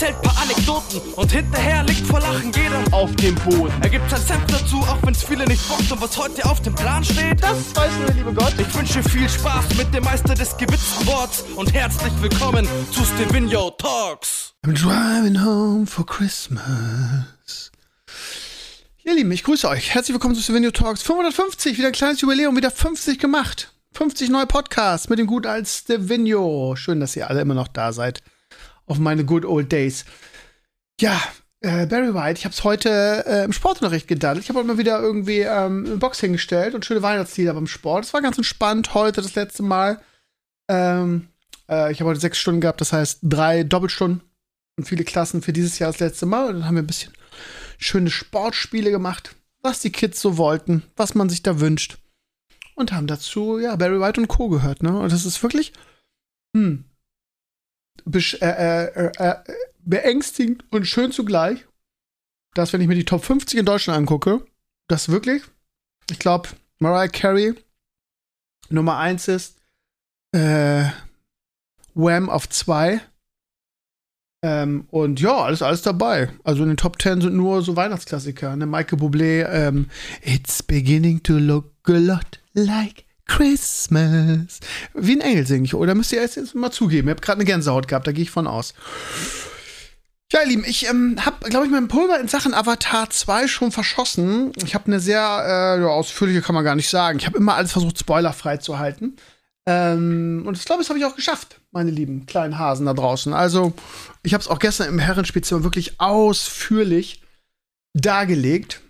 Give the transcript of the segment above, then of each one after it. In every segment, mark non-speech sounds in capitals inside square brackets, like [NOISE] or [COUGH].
erzählt paar Anekdoten und hinterher liegt vor Lachen jeder auf dem Boden. Er gibt sein Senf dazu, auch wenn's viele nicht bockt und was heute auf dem Plan steht, das weiß nur der liebe Gott. Ich wünsche viel Spaß mit dem Meister des gewitzten Worts und herzlich willkommen zu Stevino Talks. I'm driving home for Christmas. Ihr Lieben, ich grüße euch. Herzlich willkommen zu Stevino Talks 550. Wieder ein kleines Jubiläum, wieder 50 gemacht. 50 neue Podcasts mit dem guten als Stevino. Schön, dass ihr alle immer noch da seid. Auf meine good old days. Ja, äh, Barry White, ich habe es heute äh, im Sportunterricht gedaddelt. Ich habe heute mal wieder irgendwie ähm, eine Box hingestellt und schöne Weihnachtslieder beim Sport. Es war ganz entspannt heute das letzte Mal. Ähm, äh, ich habe heute sechs Stunden gehabt, das heißt drei Doppelstunden und viele Klassen für dieses Jahr das letzte Mal. Und dann haben wir ein bisschen schöne Sportspiele gemacht, was die Kids so wollten, was man sich da wünscht und haben dazu, ja, Barry White und Co. gehört, ne? Und das ist wirklich, hm, beängstigend und schön zugleich, dass, wenn ich mir die Top 50 in Deutschland angucke, das wirklich, ich glaube, Mariah Carey Nummer 1 ist, äh, Wham auf 2. Ähm, und ja, alles, alles dabei. Also in den Top 10 sind nur so Weihnachtsklassiker. Ne? Michael Bublé, ähm, It's beginning to look a lot like Christmas. Wie ein Engel singe ich, oder müsst ihr jetzt mal zugeben? Ihr habt gerade eine Gänsehaut gehabt, da gehe ich von aus. Ja, ihr Lieben, ich ähm, habe, glaube ich, mein Pulver in Sachen Avatar 2 schon verschossen. Ich habe eine sehr äh, ausführliche, kann man gar nicht sagen. Ich habe immer alles versucht, spoilerfrei zu halten. Ähm, und ich glaube, das habe ich auch geschafft, meine lieben kleinen Hasen da draußen. Also, ich habe es auch gestern im Herrenspielzimmer wirklich ausführlich dargelegt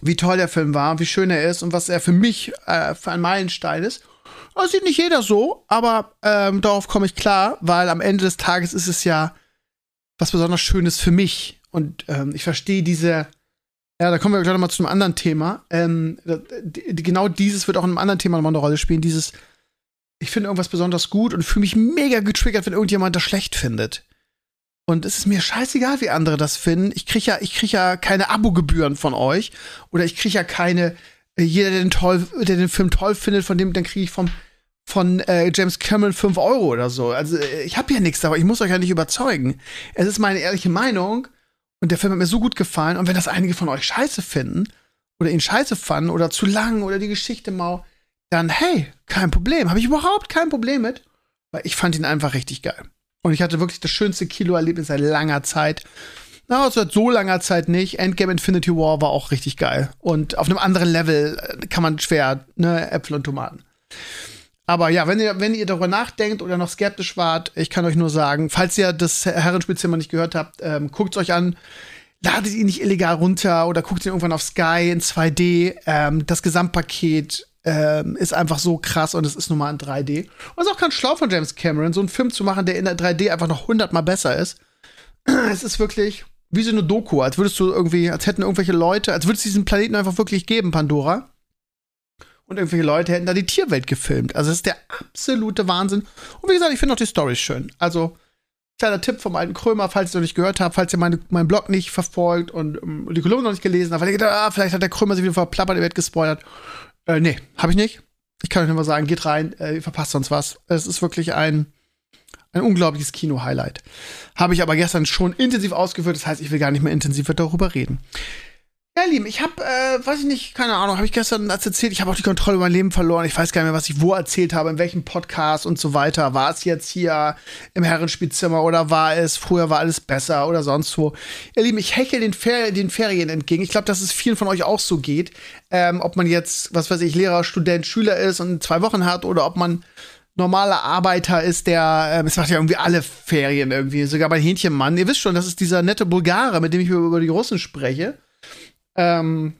wie toll der Film war, wie schön er ist und was er für mich äh, für ein Meilenstein ist. Das sieht nicht jeder so, aber ähm, darauf komme ich klar, weil am Ende des Tages ist es ja was besonders Schönes für mich. Und ähm, ich verstehe diese, ja, da kommen wir gleich nochmal zu einem anderen Thema. Ähm, genau dieses wird auch in einem anderen Thema nochmal eine Rolle spielen. Dieses, ich finde irgendwas besonders gut und fühle mich mega getriggert, wenn irgendjemand das schlecht findet. Und es ist mir scheißegal, wie andere das finden. Ich kriege ja, ich krieg ja keine Abogebühren von euch. Oder ich kriege ja keine, äh, jeder, der den, toll, der den Film toll findet, von dem, dann kriege ich vom, von äh, James Cameron 5 Euro oder so. Also äh, ich habe ja nichts, aber ich muss euch ja nicht überzeugen. Es ist meine ehrliche Meinung und der Film hat mir so gut gefallen. Und wenn das einige von euch scheiße finden oder ihn scheiße fanden oder zu lang oder die Geschichte mau, dann hey, kein Problem. Habe ich überhaupt kein Problem mit, weil ich fand ihn einfach richtig geil. Und ich hatte wirklich das schönste Kino-Erlebnis seit langer Zeit. Na, seit so langer Zeit nicht. Endgame Infinity War war auch richtig geil. Und auf einem anderen Level äh, kann man schwer, ne, Äpfel und Tomaten. Aber ja, wenn ihr, wenn ihr darüber nachdenkt oder noch skeptisch wart, ich kann euch nur sagen, falls ihr das Herrenspielzimmer nicht gehört habt, ähm, guckt es euch an. Ladet ihn nicht illegal runter oder guckt ihn irgendwann auf Sky in 2D. Ähm, das Gesamtpaket ähm, ist einfach so krass und es ist nun mal in 3D. Und es ist auch ganz schlau von James Cameron, so einen Film zu machen, der in der 3D einfach noch hundertmal besser ist. [CLEARS THROAT] es ist wirklich wie so eine Doku, als würdest du irgendwie, als hätten irgendwelche Leute, als würde es diesen Planeten einfach wirklich geben, Pandora. Und irgendwelche Leute hätten da die Tierwelt gefilmt. Also, es ist der absolute Wahnsinn. Und wie gesagt, ich finde auch die Storys schön. Also, kleiner Tipp vom alten Krömer, falls ihr noch nicht gehört habt, falls ihr meine, meinen Blog nicht verfolgt und um, die Kolumne noch nicht gelesen habt, weil ihr gedacht, ah, vielleicht hat der Krömer sich wieder verplappert, er wird gespoilert. Äh, nee, habe ich nicht. Ich kann euch nur sagen, geht rein, äh, ihr verpasst sonst was. Es ist wirklich ein, ein unglaubliches Kino-Highlight. Habe ich aber gestern schon intensiv ausgeführt, das heißt, ich will gar nicht mehr intensiver darüber reden. Ja, Lieben, ich habe, äh, weiß ich nicht, keine Ahnung, habe ich gestern als erzählt, ich habe auch die Kontrolle über mein Leben verloren. Ich weiß gar nicht mehr, was ich wo erzählt habe, in welchem Podcast und so weiter. War es jetzt hier im Herrenspielzimmer oder war es, früher war alles besser oder sonst wo. Ihr Lieben, ich heckel den, Fer den Ferien entgegen. Ich glaube, dass es vielen von euch auch so geht. Ähm, ob man jetzt, was weiß ich, Lehrer, Student, Schüler ist und zwei Wochen hat oder ob man normaler Arbeiter ist, der, äh, es macht ja irgendwie alle Ferien irgendwie, sogar bei Hähnchenmann. Ihr wisst schon, das ist dieser nette Bulgare, mit dem ich über die Russen spreche. Ähm,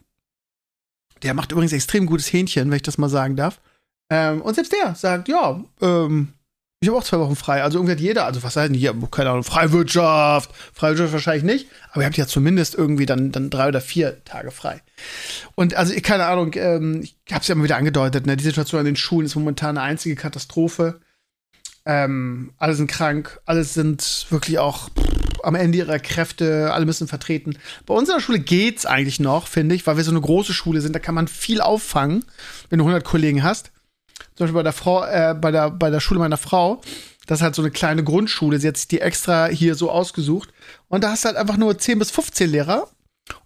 der macht übrigens extrem gutes Hähnchen, wenn ich das mal sagen darf. Ähm, und selbst der sagt, ja, ähm, ich habe auch zwei Wochen frei. Also irgendwie hat jeder, also was heißt denn hier, keine Ahnung, Freiwirtschaft, Freiwirtschaft wahrscheinlich nicht, aber ihr habt ja zumindest irgendwie dann, dann drei oder vier Tage frei. Und also, keine Ahnung, ähm, ich habe es ja immer wieder angedeutet, ne, die Situation an den Schulen ist momentan eine einzige Katastrophe. Ähm, alle sind krank, alle sind wirklich auch am Ende ihrer Kräfte, alle müssen vertreten. Bei unserer Schule geht's eigentlich noch, finde ich, weil wir so eine große Schule sind, da kann man viel auffangen, wenn du 100 Kollegen hast. Zum Beispiel bei der Frau, äh, bei der, bei der Schule meiner Frau Das ist halt so eine kleine Grundschule. Sie hat sich die extra hier so ausgesucht. Und da hast du halt einfach nur 10 bis 15 Lehrer.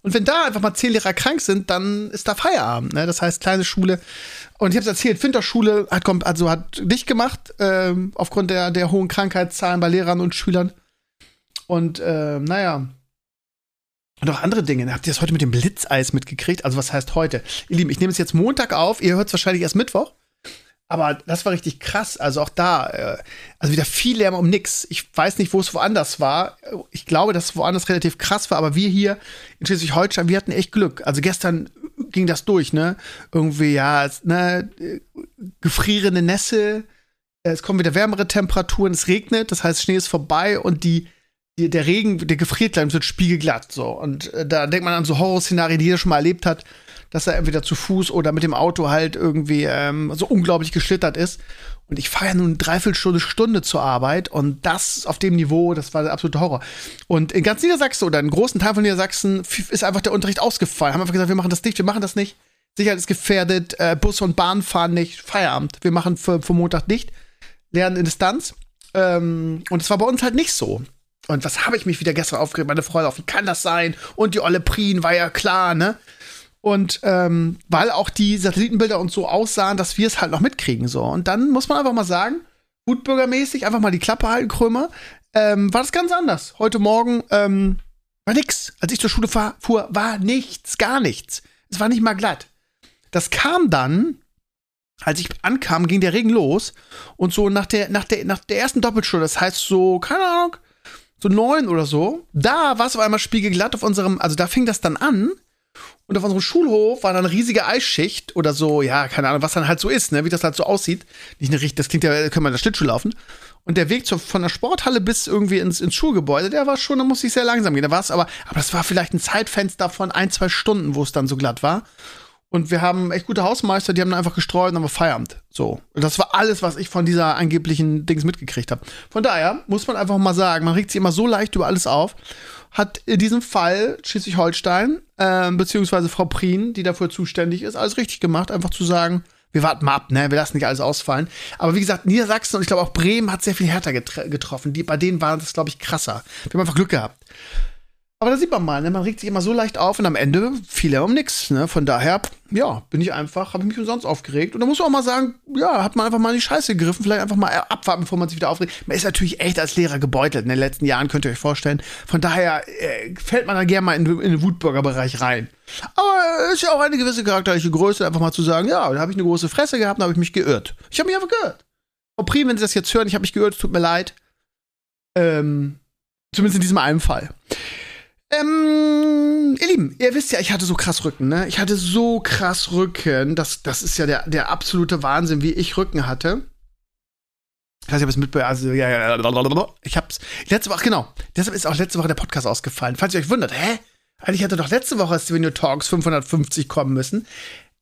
Und wenn da einfach mal 10 Lehrer krank sind, dann ist da Feierabend. Ne? Das heißt, kleine Schule. Und ich habe es erzählt, Finterschule hat, also hat dicht gemacht, äh, aufgrund der, der hohen Krankheitszahlen bei Lehrern und Schülern. Und äh, naja. Und auch andere Dinge. Habt ihr das heute mit dem Blitzeis mitgekriegt? Also, was heißt heute? Ihr Lieben, ich nehme es jetzt Montag auf. Ihr hört es wahrscheinlich erst Mittwoch. Aber das war richtig krass. Also auch da, äh, also wieder viel Lärm um nix. Ich weiß nicht, wo es woanders war. Ich glaube, dass es woanders relativ krass war, aber wir hier in Schleswig-Holstein, wir hatten echt Glück. Also gestern ging das durch, ne? Irgendwie, ja, ne, gefrierende Nässe, es kommen wieder wärmere Temperaturen, es regnet, das heißt, Schnee ist vorbei und die, die der Regen, der gefriert gleich, wird spiegelglatt. So. Und äh, da denkt man an so Horrorszenarien, die jeder schon mal erlebt hat dass er entweder zu Fuß oder mit dem Auto halt irgendwie ähm, so unglaublich geschlittert ist. Und ich fahre ja nun eine Dreiviertelstunde Stunde zur Arbeit und das auf dem Niveau, das war der absolute Horror. Und in ganz Niedersachsen oder in großen Teil von Niedersachsen ist einfach der Unterricht ausgefallen. Haben einfach gesagt, wir machen das nicht, wir machen das nicht. Sicherheit ist gefährdet, äh, Bus und Bahn fahren nicht, Feierabend. Wir machen für, für Montag nicht, lernen in Distanz. Ähm, und es war bei uns halt nicht so. Und was habe ich mich wieder gestern aufgeregt? Meine Freude auf, kann das sein? Und die Olle Prien war ja klar, ne? Und ähm, weil auch die Satellitenbilder uns so aussahen, dass wir es halt noch mitkriegen. So. Und dann muss man einfach mal sagen, gutbürgermäßig, einfach mal die Klappe halten, Krömer, ähm, war das ganz anders. Heute Morgen ähm, war nix. Als ich zur Schule fahr, fuhr, war nichts, gar nichts. Es war nicht mal glatt. Das kam dann, als ich ankam, ging der Regen los. Und so nach der, nach der, nach der ersten Doppelstunde, das heißt so, keine Ahnung, so neun oder so, da war es auf einmal spiegelglatt auf unserem, also da fing das dann an und auf unserem Schulhof war dann eine riesige Eisschicht oder so, ja, keine Ahnung, was dann halt so ist, ne, wie das halt so aussieht. Nicht eine das klingt ja, können wir in der Schlittschuh laufen. Und der Weg zur, von der Sporthalle bis irgendwie ins, ins Schulgebäude, der war schon, da musste ich sehr langsam gehen. Da war es aber, aber das war vielleicht ein Zeitfenster von ein, zwei Stunden, wo es dann so glatt war. Und wir haben echt gute Hausmeister, die haben dann einfach gestreut und haben Feierabend. So. Und das war alles, was ich von dieser angeblichen Dings mitgekriegt habe. Von daher muss man einfach mal sagen, man regt sich immer so leicht über alles auf hat in diesem Fall Schleswig-Holstein, äh, beziehungsweise Frau Prien, die dafür zuständig ist, alles richtig gemacht, einfach zu sagen, wir warten mal ab, ne? Wir lassen nicht alles ausfallen. Aber wie gesagt, Niedersachsen und ich glaube auch Bremen hat sehr viel härter getroffen. Die, bei denen war das, glaube ich, krasser. Wir haben einfach Glück gehabt. Aber da sieht man mal, ne? man regt sich immer so leicht auf und am Ende fiel er um nichts. Ne? Von daher, ja, bin ich einfach, habe ich mich umsonst aufgeregt. Und da muss man auch mal sagen, ja, hat man einfach mal in die Scheiße gegriffen, vielleicht einfach mal abwarten, bevor man sich wieder aufregt. Man ist natürlich echt als Lehrer gebeutelt in den letzten Jahren, könnt ihr euch vorstellen. Von daher äh, fällt man da gerne mal in, in den Wutbürgerbereich rein. Aber ist ja auch eine gewisse charakterliche Größe, einfach mal zu sagen, ja, da habe ich eine große Fresse gehabt, da habe ich mich geirrt. Ich habe mich einfach geirrt. Frau Prim, wenn Sie das jetzt hören, ich habe mich geirrt, tut mir leid. Ähm, zumindest in diesem einen Fall. Ähm, ihr Lieben, ihr wisst ja, ich hatte so krass Rücken, ne? Ich hatte so krass Rücken. Das, das ist ja der, der absolute Wahnsinn, wie ich Rücken hatte. Ich weiß nicht, ob es mitbekommen also, ja, ja, Ich hab's. Letzte Woche, genau. Deshalb ist auch letzte Woche der Podcast ausgefallen. Falls ihr euch wundert, hä? Eigentlich hatte doch letzte Woche Stevenio Talks 550 kommen müssen.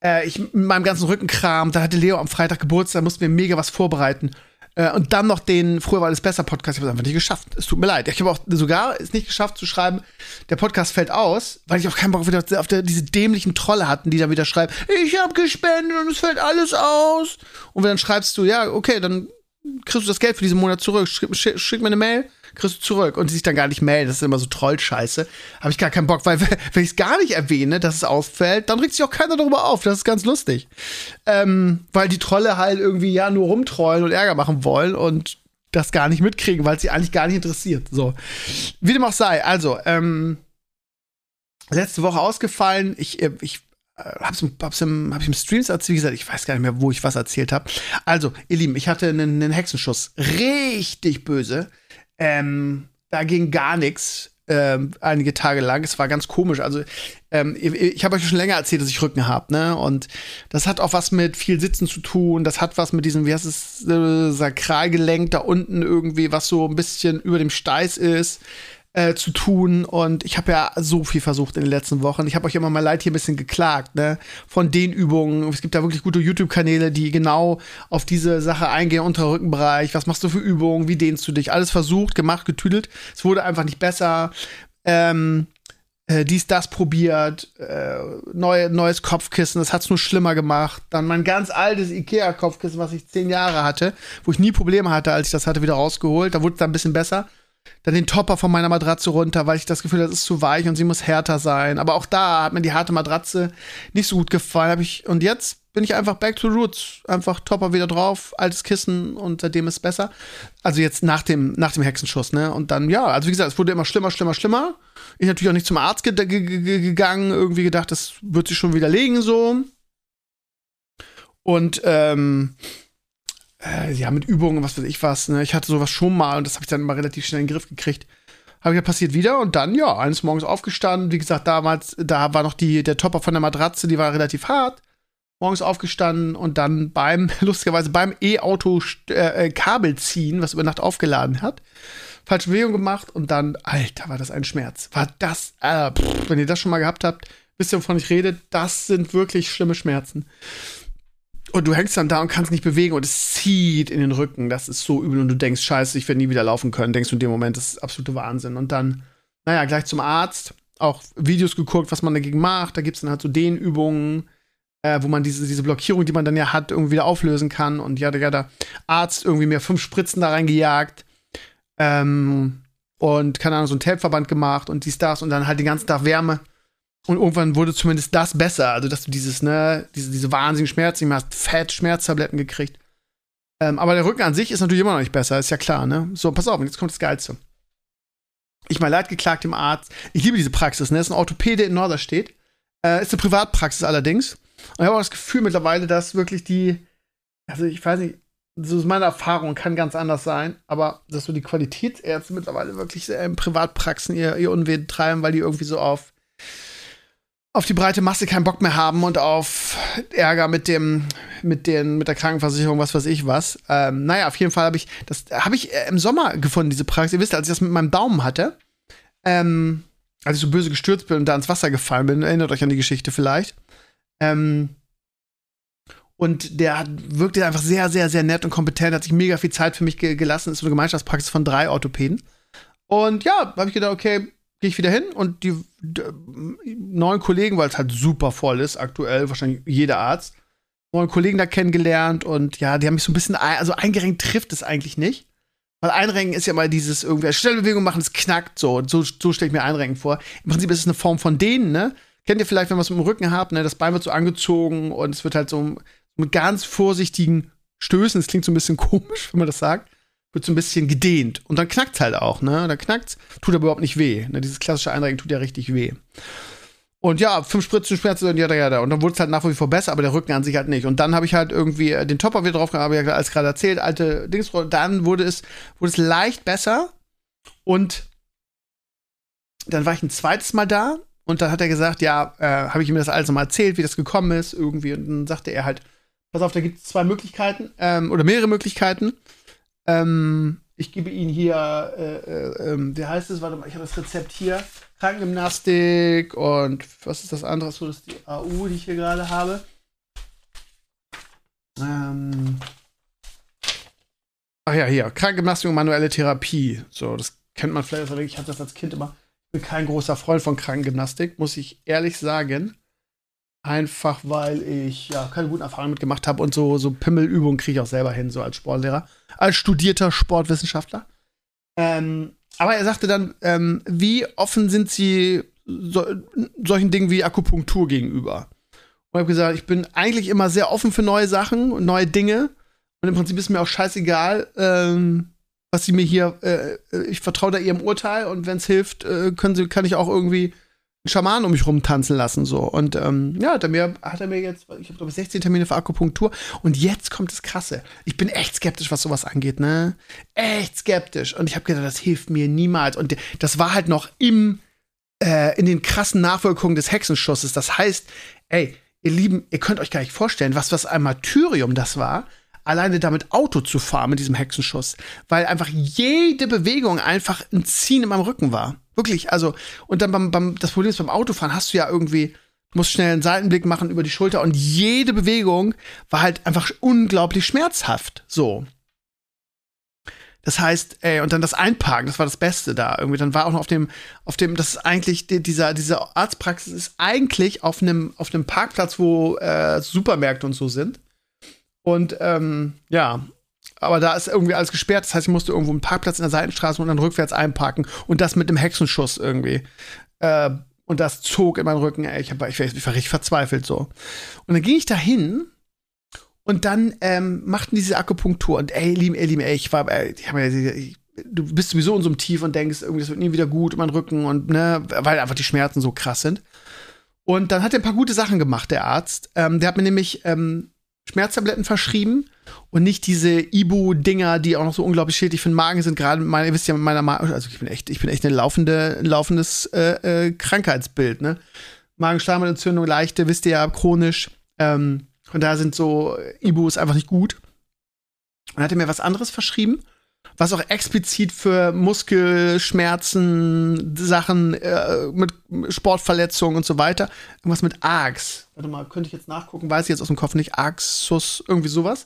Äh, ich mit meinem ganzen Rückenkram, da hatte Leo am Freitag Geburtstag, mussten wir mega was vorbereiten. Äh, und dann noch den Früher war alles besser Podcast. Ich habe es einfach nicht geschafft. Es tut mir leid. Ich habe auch sogar es nicht geschafft zu schreiben, der Podcast fällt aus, weil ich auch keinen Bock wieder auf der, diese dämlichen Trolle hatten, die dann wieder schreiben, ich habe gespendet und es fällt alles aus. Und wenn dann schreibst du, ja, okay, dann kriegst du das Geld für diesen Monat zurück. Schick, schick, schick mir eine Mail kriegst du zurück. Und die sich dann gar nicht melden. Das ist immer so Trollscheiße. Habe ich gar keinen Bock, weil [LAUGHS] wenn ich es gar nicht erwähne, dass es auffällt, dann regt sich auch keiner darüber auf. Das ist ganz lustig. Ähm, weil die Trolle halt irgendwie ja nur rumtrollen und Ärger machen wollen und das gar nicht mitkriegen, weil sie eigentlich gar nicht interessiert. So. Wie dem auch sei. Also, ähm, letzte Woche ausgefallen. Ich, äh, ich äh, hab's, hab's, im, hab ich im Streams erzählt, wie gesagt, ich weiß gar nicht mehr, wo ich was erzählt habe. Also, ihr Lieben, ich hatte einen, einen Hexenschuss. Richtig böse. Ähm, da ging gar nichts. Ähm, einige Tage lang. Es war ganz komisch. Also, ähm, ich, habe euch schon länger erzählt, dass ich Rücken habe, ne? Und das hat auch was mit viel Sitzen zu tun. Das hat was mit diesem, wie heißt es, äh, Sakralgelenk da unten irgendwie, was so ein bisschen über dem Steiß ist äh, zu tun. Und ich habe ja so viel versucht in den letzten Wochen. Ich habe euch immer mal leid hier ein bisschen geklagt, ne? Von den Übungen. Es gibt da wirklich gute YouTube-Kanäle, die genau auf diese Sache eingehen, unter Rückenbereich. Was machst du für Übungen? Wie dehnst du dich? Alles versucht, gemacht, getüdelt. Es wurde einfach nicht besser. Ähm, äh, dies, das probiert, äh, neu, neues Kopfkissen, das hat's nur schlimmer gemacht. Dann mein ganz altes Ikea-Kopfkissen, was ich zehn Jahre hatte, wo ich nie Probleme hatte, als ich das hatte, wieder rausgeholt. Da wurde es dann ein bisschen besser. Dann den Topper von meiner Matratze runter, weil ich das Gefühl hatte, das ist zu weich und sie muss härter sein. Aber auch da hat mir die harte Matratze nicht so gut gefallen. Ich, und jetzt bin ich einfach back to roots. Einfach Topper wieder drauf, altes Kissen und seitdem ist es besser. Also jetzt nach dem, nach dem Hexenschuss, ne? Und dann, ja, also wie gesagt, es wurde immer schlimmer, schlimmer, schlimmer. Ich natürlich auch nicht zum Arzt ge ge gegangen, irgendwie gedacht, das wird sich schon widerlegen so. Und ähm, äh, ja, mit Übungen, was weiß ich was, ne? Ich hatte sowas schon mal und das habe ich dann immer relativ schnell in den Griff gekriegt. Habe ich ja passiert wieder und dann, ja, eines Morgens aufgestanden. Wie gesagt, damals, da war noch die, der Topper von der Matratze, die war relativ hart morgens aufgestanden und dann beim, [LAUGHS] lustigerweise beim E-Auto äh, äh, Kabel ziehen, was über Nacht aufgeladen hat, falsche Bewegung gemacht und dann, Alter, war das ein Schmerz. War das, äh, pff, wenn ihr das schon mal gehabt habt, wisst ihr, wovon ich rede, das sind wirklich schlimme Schmerzen. Und du hängst dann da und kannst nicht bewegen und es zieht in den Rücken. Das ist so übel und du denkst, scheiße, ich werde nie wieder laufen können. Denkst du in dem Moment, das ist absolute Wahnsinn. Und dann, naja, gleich zum Arzt, auch Videos geguckt, was man dagegen macht. Da gibt es dann halt so Dehnübungen äh, wo man diese, diese Blockierung, die man dann ja hat, irgendwie wieder auflösen kann. Und ja, der, der Arzt irgendwie mir fünf Spritzen da reingejagt. Ähm, und keine Ahnung, so ein Tapeverband gemacht und dies, das und dann halt den ganzen Tag Wärme. Und irgendwann wurde zumindest das besser. Also, dass du dieses, ne, diese, diese wahnsinnigen Schmerzen, du hast fett Schmerztabletten gekriegt. Ähm, aber der Rücken an sich ist natürlich immer noch nicht besser, ist ja klar, ne? So, pass auf, und jetzt kommt das Geilste. Ich mal leid geklagt dem Arzt. Ich liebe diese Praxis, ne? Das ist ein Orthopäde in Norderstedt. Äh, ist eine Privatpraxis allerdings. Und ich habe auch das Gefühl mittlerweile, dass wirklich die, also ich weiß nicht, so ist meine Erfahrung, kann ganz anders sein, aber dass so die Qualitätsärzte mittlerweile wirklich in Privatpraxen ihr, ihr Unwesen treiben, weil die irgendwie so auf, auf die breite Masse keinen Bock mehr haben und auf Ärger mit dem, mit den, mit der Krankenversicherung, was weiß ich was. Ähm, naja, auf jeden Fall habe ich, das habe ich äh, im Sommer gefunden, diese Praxis. Ihr wisst, als ich das mit meinem Daumen hatte, ähm, als ich so böse gestürzt bin und da ins Wasser gefallen bin, erinnert euch an die Geschichte vielleicht. Ähm, und der wirkte einfach sehr, sehr, sehr nett und kompetent, hat sich mega viel Zeit für mich ge gelassen. Ist so eine Gemeinschaftspraxis von drei Orthopäden. Und ja, habe ich gedacht, okay, gehe ich wieder hin und die, die neuen Kollegen, weil es halt super voll ist, aktuell wahrscheinlich jeder Arzt, neuen Kollegen da kennengelernt und ja, die haben mich so ein bisschen, also eingerenkt trifft es eigentlich nicht. Weil Einrenken ist ja mal dieses irgendwie Stellbewegung machen, es knackt so. So, so stelle ich mir Einrenken vor. Im Prinzip ist es eine Form von denen, ne? kennt ihr vielleicht, wenn man es mit dem Rücken habt, ne, das Bein wird so angezogen und es wird halt so mit ganz vorsichtigen Stößen, es klingt so ein bisschen [LAUGHS] komisch, wenn man das sagt, wird so ein bisschen gedehnt. Und dann knackt halt auch, ne? Dann knackt tut aber überhaupt nicht weh. Ne? Dieses klassische Einrenken tut ja richtig weh. Und ja, fünf Spritzen Schmerzen und ja, ja, ja. Und dann wurde es halt nach wie vor besser, aber der Rücken an sich halt nicht. Und dann habe ich halt irgendwie äh, den Topper wieder drauf gehabt, ja als gerade erzählt, alte Dings. Dann wurde es, wurde es leicht besser. Und dann war ich ein zweites Mal da und dann hat er gesagt, ja, äh, habe ich ihm das alles nochmal erzählt, wie das gekommen ist, irgendwie. Und dann sagte er halt, pass auf, da gibt es zwei Möglichkeiten, ähm, oder mehrere Möglichkeiten. Ähm, ich gebe Ihnen hier, äh, äh, ähm, wie heißt es? Warte mal, ich habe das Rezept hier. Krankengymnastik und was ist das andere? So, das ist die AU, die ich hier gerade habe. Ähm, ach ja, hier. Krankengymnastik und manuelle Therapie. So, das kennt man vielleicht. Ich hatte das als Kind immer bin kein großer Freund von Krankengymnastik, muss ich ehrlich sagen. Einfach weil ich ja keine guten Erfahrungen mitgemacht habe und so, so Pimmelübungen kriege ich auch selber hin, so als Sportlehrer, als studierter Sportwissenschaftler. Ähm, aber er sagte dann, ähm, wie offen sind Sie so, solchen Dingen wie Akupunktur gegenüber? Und ich habe gesagt, ich bin eigentlich immer sehr offen für neue Sachen und neue Dinge. Und im Prinzip ist mir auch scheißegal, ähm, was sie mir hier, äh, äh, ich vertraue da ihrem Urteil und wenn es hilft, äh, können sie, kann ich auch irgendwie einen Schaman um mich rumtanzen lassen so. Und ähm, ja hat er mir hat er mir jetzt ich habe glaube ich 16 Termine für Akupunktur. Und jetzt kommt das Krasse. Ich bin echt skeptisch was sowas angeht ne? Echt skeptisch. Und ich habe gedacht das hilft mir niemals. Und das war halt noch im äh, in den krassen Nachwirkungen des Hexenschusses. Das heißt ey ihr Lieben ihr könnt euch gar nicht vorstellen was was ein Martyrium das war alleine damit Auto zu fahren mit diesem Hexenschuss, weil einfach jede Bewegung einfach ein Ziehen in meinem Rücken war. Wirklich, also, und dann beim, beim, das Problem ist beim Autofahren hast du ja irgendwie, musst schnell einen Seitenblick machen über die Schulter und jede Bewegung war halt einfach unglaublich schmerzhaft. So. Das heißt, ey, und dann das Einparken, das war das Beste da. Irgendwie, dann war auch noch auf dem, auf dem, das ist eigentlich, dieser, diese Arztpraxis ist eigentlich auf einem, auf einem Parkplatz, wo äh, Supermärkte und so sind. Und ähm, ja, aber da ist irgendwie alles gesperrt. Das heißt, ich musste irgendwo einen Parkplatz in der Seitenstraße und dann rückwärts einparken. Und das mit einem Hexenschuss irgendwie. Äh, und das zog in meinen Rücken. Ey, ich, hab, ich, ich war richtig verzweifelt so. Und dann ging ich da hin und dann ähm, machten diese Akupunktur. Und ey, lieben, ey, lieben, ey, ich war, ey, ich hab, ich, du bist sowieso in so einem Tief und denkst, irgendwie, das wird nie wieder gut, mein Rücken und, ne, weil einfach die Schmerzen so krass sind. Und dann hat er ein paar gute Sachen gemacht, der Arzt. Ähm, der hat mir nämlich ähm, Schmerztabletten verschrieben und nicht diese Ibu-Dinger, die auch noch so unglaublich schädlich für den Magen sind. Gerade, meine, ihr wisst ja, meiner Magen, also ich bin echt, ich bin echt eine laufende, ein laufendes äh, äh, Krankheitsbild, ne? Magenschleimhautentzündung, leichte, wisst ihr ja, chronisch. Ähm, und da sind so Ibus einfach nicht gut. Und hat er mir was anderes verschrieben was auch explizit für Muskelschmerzen, Sachen äh, mit Sportverletzungen und so weiter. Irgendwas mit ARX. Warte mal, könnte ich jetzt nachgucken, weiß ich jetzt aus dem Kopf nicht. Arxus, irgendwie sowas.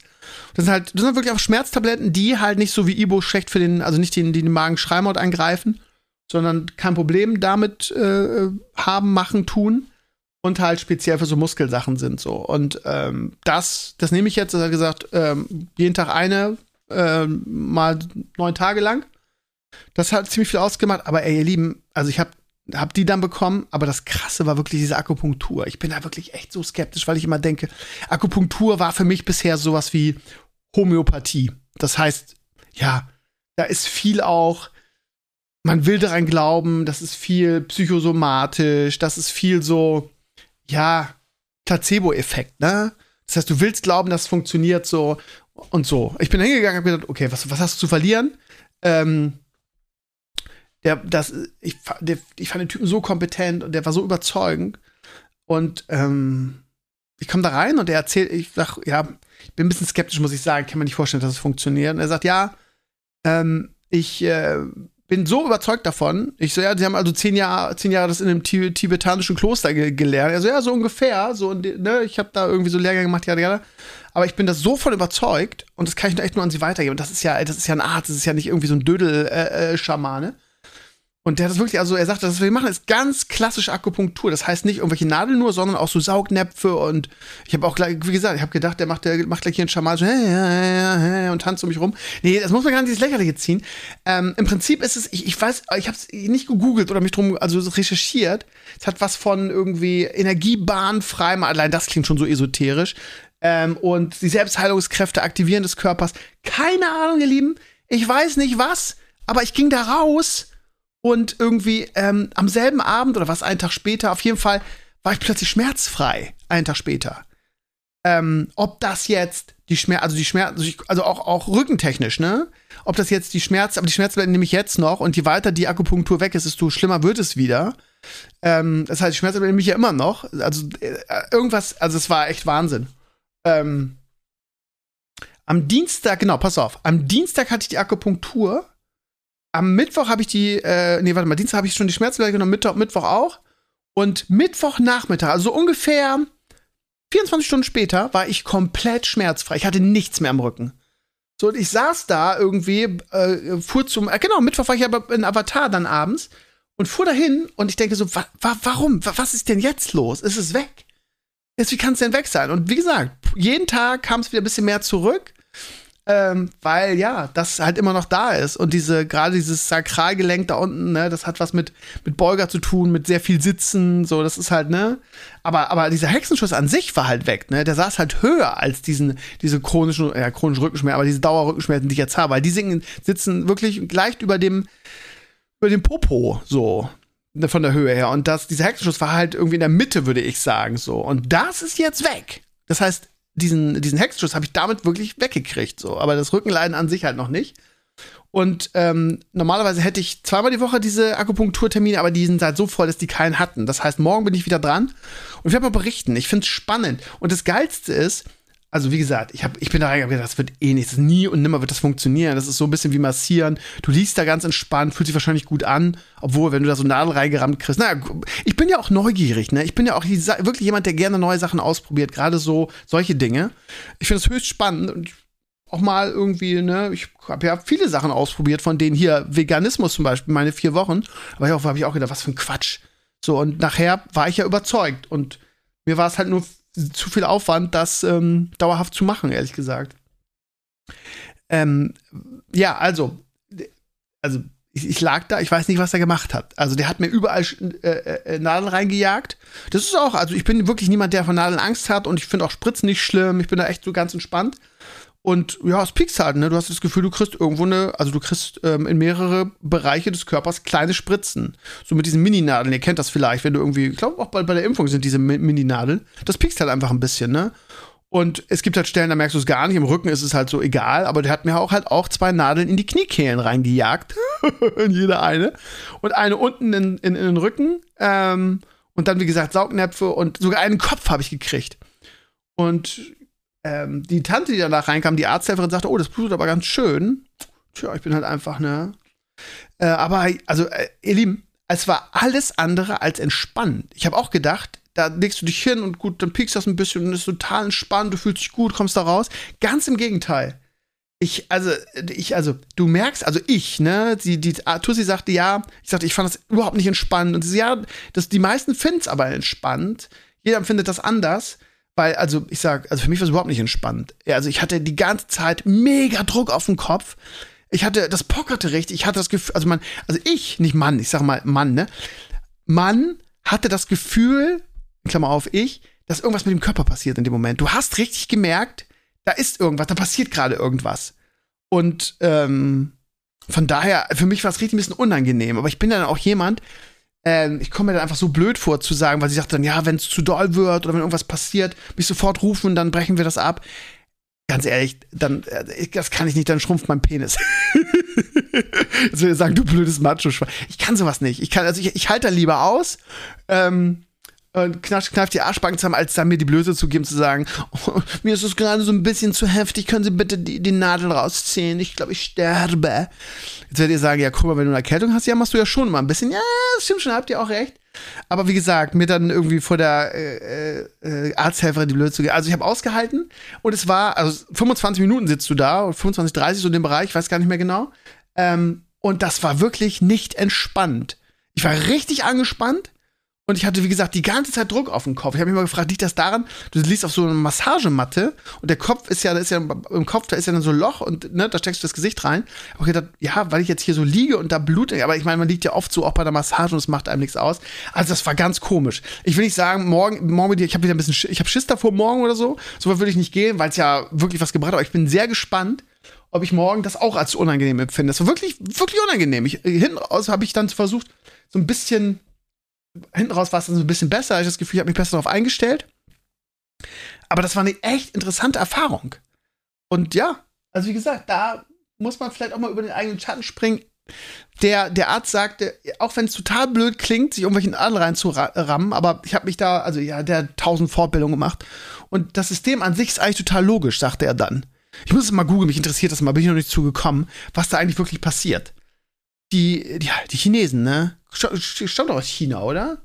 Das sind halt, das sind wirklich auch Schmerztabletten, die halt nicht so wie Ibo schlecht für den, also nicht die den Magenschleimhaut angreifen, sondern kein Problem damit äh, haben, machen, tun und halt speziell für so Muskelsachen sind so. Und ähm, das, das nehme ich jetzt, er hat gesagt, ähm, jeden Tag eine äh, mal neun Tage lang. Das hat ziemlich viel ausgemacht, aber ey, ihr Lieben, also ich habe hab die dann bekommen, aber das Krasse war wirklich diese Akupunktur. Ich bin da wirklich echt so skeptisch, weil ich immer denke, Akupunktur war für mich bisher sowas wie Homöopathie. Das heißt, ja, da ist viel auch, man will daran glauben, das ist viel psychosomatisch, das ist viel so, ja, Placebo-Effekt, ne? Das heißt, du willst glauben, das funktioniert so und so. Ich bin hingegangen und habe gedacht, okay, was, was hast du zu verlieren? Ähm, der, das, ich, der, ich fand den Typen so kompetent und der war so überzeugend. Und ähm, ich komme da rein und er erzählt, ich sag, ja, ich bin ein bisschen skeptisch, muss ich sagen, kann man nicht vorstellen, dass es funktioniert. Und er sagt, ja, ähm, ich äh, bin so überzeugt davon. Ich so, ja, sie haben also zehn Jahre, zehn Jahre das in einem tibetanischen Kloster ge gelernt. Also ja, so ungefähr. So, ne, ich habe da irgendwie so Lehrgänge gemacht, ja, ja. Aber ich bin da so von überzeugt und das kann ich echt nur an sie weitergeben. Und das ist ja, das ist ja ein Arzt, das ist ja nicht irgendwie so ein Dödel-Schamane. Äh, äh, und der hat das wirklich, also er sagt, das, was wir machen, ist ganz klassische Akupunktur. Das heißt nicht irgendwelche Nadeln nur, sondern auch so Saugnäpfe und ich habe auch gleich, wie gesagt, ich habe gedacht, der macht, der macht gleich hier einen Schaman so, hey, und tanzt um mich rum. Nee, das muss man gar nicht ins Lächerliche ziehen. Ähm, Im Prinzip ist es, ich, ich weiß, ich habe es nicht gegoogelt oder mich drum, also recherchiert. Es hat was von irgendwie Energiebahn frei, allein das klingt schon so esoterisch. Ähm, und die Selbstheilungskräfte aktivieren des Körpers. Keine Ahnung, ihr Lieben. Ich weiß nicht was, aber ich ging da raus und irgendwie ähm, am selben Abend oder was, einen Tag später, auf jeden Fall war ich plötzlich schmerzfrei, einen Tag später. Ähm, ob das jetzt die Schmerz, also die Schmerz, also, also auch, auch rückentechnisch, ne? Ob das jetzt die Schmerz, aber die Schmerzwellen nehme ich jetzt noch und je weiter die Akupunktur weg ist, desto schlimmer wird es wieder. Ähm, das heißt, die Schmerzwellen nehme ich ja immer noch. Also äh, irgendwas, also es war echt Wahnsinn. Ähm, am Dienstag, genau, pass auf, am Dienstag hatte ich die Akupunktur am Mittwoch habe ich die, äh, nee, warte mal, Dienstag habe ich schon die Schmerzmittel genommen, Mittwoch, Mittwoch auch. Und Mittwochnachmittag, also ungefähr 24 Stunden später, war ich komplett schmerzfrei. Ich hatte nichts mehr am Rücken. So, und ich saß da irgendwie, äh, fuhr zum, äh, genau, Mittwoch war ich aber in Avatar dann abends und fuhr dahin und ich denke so, wa wa warum? was ist denn jetzt los? Ist es weg? Jetzt, wie kann es denn weg sein? Und wie gesagt, jeden Tag kam es wieder ein bisschen mehr zurück ähm, weil ja, das halt immer noch da ist. Und diese, gerade dieses Sakralgelenk da unten, ne, das hat was mit, mit Beuger zu tun, mit sehr viel Sitzen, so, das ist halt, ne. Aber, aber dieser Hexenschuss an sich war halt weg, ne. Der saß halt höher als diesen, diese chronischen, ja, chronischen Rückenschmerzen, aber diese Dauerrückenschmerzen, die ich jetzt habe, weil die sitzen wirklich leicht über dem, über dem Popo, so ne, von der Höhe her. Und das, dieser Hexenschuss war halt irgendwie in der Mitte, würde ich sagen, so. Und das ist jetzt weg. Das heißt, diesen, diesen Hexenschuss habe ich damit wirklich weggekriegt, so. Aber das Rückenleiden an sich halt noch nicht. Und ähm, normalerweise hätte ich zweimal die Woche diese Akupunkturtermine, aber die sind halt so voll, dass die keinen hatten. Das heißt, morgen bin ich wieder dran und ich werde mal berichten. Ich finde es spannend. Und das Geilste ist, also wie gesagt, ich, hab, ich bin da reingegangen, das wird eh nichts. Nie und nimmer wird das funktionieren. Das ist so ein bisschen wie massieren. Du liest da ganz entspannt, fühlt sich wahrscheinlich gut an, obwohl, wenn du da so Nadel reingerammt kriegst. Naja, ich bin ja auch neugierig, ne? Ich bin ja auch wirklich jemand, der gerne neue Sachen ausprobiert, gerade so solche Dinge. Ich finde es höchst spannend und auch mal irgendwie, ne, ich habe ja viele Sachen ausprobiert, von denen hier Veganismus zum Beispiel, meine vier Wochen. Aber auch habe ich auch gedacht, was für ein Quatsch. So, und nachher war ich ja überzeugt. Und mir war es halt nur zu viel Aufwand, das ähm, dauerhaft zu machen, ehrlich gesagt. Ähm, ja, also, also ich, ich, lag da, ich weiß nicht, was er gemacht hat. Also der hat mir überall äh, äh, Nadeln reingejagt. Das ist auch, also ich bin wirklich niemand, der von Nadeln Angst hat und ich finde auch Spritzen nicht schlimm. Ich bin da echt so ganz entspannt. Und ja, es piekst halt, ne? Du hast das Gefühl, du kriegst irgendwo eine, also du kriegst ähm, in mehrere Bereiche des Körpers kleine Spritzen. So mit diesen Mininadeln, ihr kennt das vielleicht, wenn du irgendwie, ich glaube auch bei, bei der Impfung sind diese Mininadeln. Das piekst halt einfach ein bisschen, ne? Und es gibt halt Stellen, da merkst du es gar nicht. Im Rücken ist es halt so egal. Aber der hat mir auch halt auch zwei Nadeln in die Kniekehlen reingejagt. [LAUGHS] in jede eine. Und eine unten in, in, in den Rücken. Ähm, und dann, wie gesagt, Saugnäpfe und sogar einen Kopf habe ich gekriegt. Und ähm, die Tante, die danach reinkam, die Arzthelferin, sagte, oh, das blutet aber ganz schön. Tja, ich bin halt einfach, ne? Äh, aber, also, äh, ihr Lieben, es war alles andere als entspannend. Ich habe auch gedacht, da legst du dich hin und gut, dann piekst das ein bisschen und ist total entspannt, du fühlst dich gut, kommst da raus. Ganz im Gegenteil. Ich, also, ich, also, du merkst, also ich, ne, die, die, Tussi sagte ja, ich sagte, ich fand das überhaupt nicht entspannend. Und sie, ja, das, die meisten finden es aber entspannt. Jeder empfindet das anders. Weil, also ich sag, also für mich war es überhaupt nicht entspannt. Also ich hatte die ganze Zeit mega Druck auf dem Kopf. Ich hatte, das pockerte richtig. Ich hatte das Gefühl, also man, also ich, nicht Mann, ich sag mal Mann, ne? Mann hatte das Gefühl, Klammer auf, ich, dass irgendwas mit dem Körper passiert in dem Moment. Du hast richtig gemerkt, da ist irgendwas, da passiert gerade irgendwas. Und ähm, von daher, für mich war es richtig ein bisschen unangenehm. Aber ich bin dann auch jemand, ähm, ich komme mir dann einfach so blöd vor zu sagen, weil sie sagt dann, ja, wenn es zu doll wird oder wenn irgendwas passiert, mich sofort rufen, dann brechen wir das ab. Ganz ehrlich, dann, äh, das kann ich nicht, dann schrumpft mein Penis. [LAUGHS] Jetzt ich sagen, du blödes Macho. Ich kann sowas nicht. Ich kann, also ich, ich halte da lieber aus. Ähm, und kneift, die Arschbacken zusammen, als dann mir die Blöße zu geben, zu sagen, oh, mir ist es gerade so ein bisschen zu heftig, können Sie bitte die, die Nadel rausziehen? Ich glaube, ich sterbe. Jetzt werdet ihr sagen, ja, guck mal, wenn du eine Erkältung hast, ja, machst du ja schon mal ein bisschen. Ja, das stimmt schon, habt ihr auch recht. Aber wie gesagt, mir dann irgendwie vor der äh, äh, Arzthelferin die Blöße zu geben. Also ich habe ausgehalten und es war, also 25 Minuten sitzt du da, 25, 30 so in dem Bereich, ich weiß gar nicht mehr genau. Ähm, und das war wirklich nicht entspannt. Ich war richtig angespannt und ich hatte, wie gesagt, die ganze Zeit Druck auf dem Kopf. Ich habe mich mal gefragt, liegt das daran, du liegst auf so einer Massagematte und der Kopf ist ja, da ist ja im Kopf, da ist ja dann so ein Loch und ne, da steckst du das Gesicht rein. Ich gedacht, ja, weil ich jetzt hier so liege und da blute, aber ich meine, man liegt ja oft so auch bei der Massage und es macht einem nichts aus. Also das war ganz komisch. Ich will nicht sagen, morgen, morgen ich habe wieder ein bisschen, ich habe Schiss davor morgen oder so. So weit würde ich nicht gehen, weil es ja wirklich was gebracht hat. Aber ich bin sehr gespannt, ob ich morgen das auch als unangenehm empfinde. Das war wirklich, wirklich unangenehm. Ich, hinten raus habe ich dann versucht, so ein bisschen hinten raus war es dann so ein bisschen besser. Ich habe das Gefühl, ich habe mich besser darauf eingestellt. Aber das war eine echt interessante Erfahrung. Und ja, also wie gesagt, da muss man vielleicht auch mal über den eigenen Schatten springen. Der, der Arzt sagte, auch wenn es total blöd klingt, sich irgendwelchen Adel reinzurammen, aber ich habe mich da, also ja, der hat tausend Fortbildungen gemacht. Und das System an sich ist eigentlich total logisch, sagte er dann. Ich muss es mal googeln, mich interessiert das mal, bin ich noch nicht zugekommen, was da eigentlich wirklich passiert. Die, die, die Chinesen, ne? Stammt doch aus China, oder?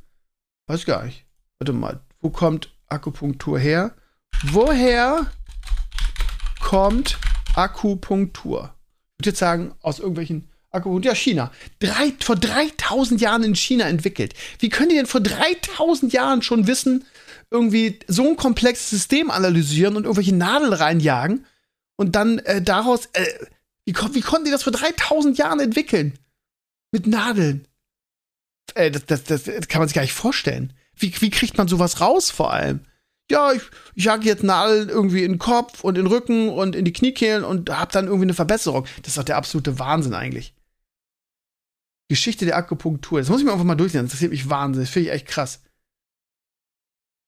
Weiß gar nicht. Warte mal, wo kommt Akupunktur her? Woher kommt Akupunktur? Ich würde jetzt sagen, aus irgendwelchen Akupunktur. Ja, China. Drei, vor 3000 Jahren in China entwickelt. Wie können die denn vor 3000 Jahren schon wissen, irgendwie so ein komplexes System analysieren und irgendwelche Nadeln reinjagen und dann äh, daraus, äh, wie, wie konnten die das vor 3000 Jahren entwickeln? Mit Nadeln. Äh, das, das, das, kann man sich gar nicht vorstellen. Wie, wie kriegt man sowas raus vor allem? Ja, ich, ich jag jetzt Nadeln irgendwie in den Kopf und in den Rücken und in die Kniekehlen und hab dann irgendwie eine Verbesserung. Das ist doch der absolute Wahnsinn eigentlich. Geschichte der Akupunktur. Das muss ich mir einfach mal durchlesen. Das interessiert mich wahnsinnig. Das finde ich echt krass.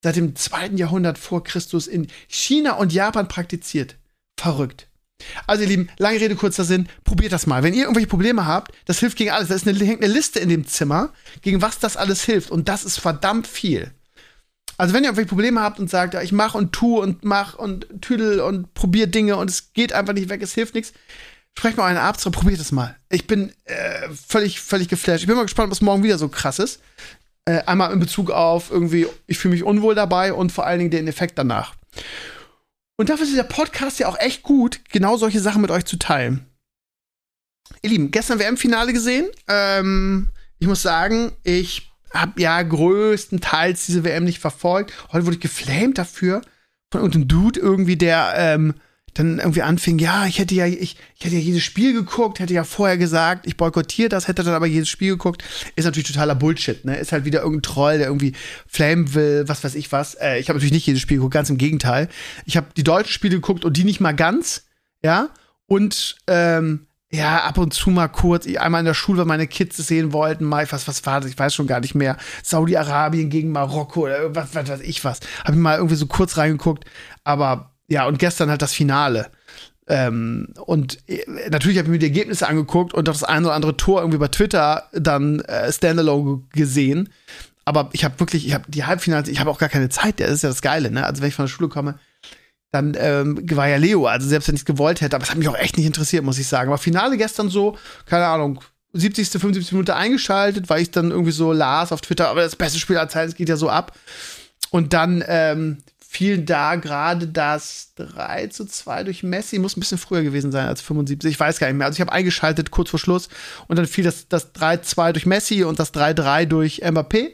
Seit dem zweiten Jahrhundert vor Christus in China und Japan praktiziert. Verrückt. Also, ihr Lieben, lange Rede, kurzer Sinn, probiert das mal. Wenn ihr irgendwelche Probleme habt, das hilft gegen alles. Da ist eine, hängt eine Liste in dem Zimmer, gegen was das alles hilft. Und das ist verdammt viel. Also, wenn ihr irgendwelche Probleme habt und sagt, ja, ich mach und tu und mach und tüdel und probier Dinge und es geht einfach nicht weg, es hilft nichts, sprecht mal einen Arzt und probiert das mal. Ich bin äh, völlig, völlig geflasht. Ich bin mal gespannt, was morgen wieder so krass ist. Äh, einmal in Bezug auf irgendwie, ich fühle mich unwohl dabei und vor allen Dingen den Effekt danach. Und dafür ist der Podcast ja auch echt gut, genau solche Sachen mit euch zu teilen. Ihr Lieben, gestern WM-Finale gesehen. Ähm, ich muss sagen, ich habe ja größtenteils diese WM nicht verfolgt. Heute wurde ich geflamed dafür von irgendeinem Dude irgendwie, der ähm, dann irgendwie anfing, ja, ich hätte ja, ich, ich hätte ja jedes Spiel geguckt, hätte ja vorher gesagt, ich boykottiere das, hätte dann aber jedes Spiel geguckt. Ist natürlich totaler Bullshit, ne? Ist halt wieder irgendein Troll, der irgendwie flamen will, was weiß ich was. Äh, ich habe natürlich nicht jedes Spiel geguckt, ganz im Gegenteil. Ich habe die deutschen Spiele geguckt und die nicht mal ganz, ja. Und ähm, ja, ab und zu mal kurz, einmal in der Schule, weil meine Kids es sehen wollten, mal, was, was war das? Ich weiß schon gar nicht mehr. Saudi-Arabien gegen Marokko oder was, was weiß ich was. Hab ich mal irgendwie so kurz reingeguckt. Aber ja, und gestern halt das Finale. Ähm, und äh, natürlich habe ich mir die Ergebnisse angeguckt und das ein oder andere Tor irgendwie bei Twitter dann äh, standalone gesehen. Aber ich habe wirklich, ich habe die Halbfinale, ich habe auch gar keine Zeit, das ist ja das Geile, ne? Also wenn ich von der Schule komme, dann ähm, war ja Leo, also selbst wenn ich es gewollt hätte, aber es hat mich auch echt nicht interessiert, muss ich sagen. Aber Finale gestern so, keine Ahnung, 70., 75. Minute eingeschaltet, weil ich dann irgendwie so las auf Twitter, aber das beste Spiel aller Zeiten, es geht ja so ab. Und dann ähm, fiel da gerade das 3 zu 2 durch Messi. Muss ein bisschen früher gewesen sein als 75. Ich weiß gar nicht mehr. Also ich habe eingeschaltet kurz vor Schluss und dann fiel das, das 3-2 durch Messi und das 3-3 durch Mbappé.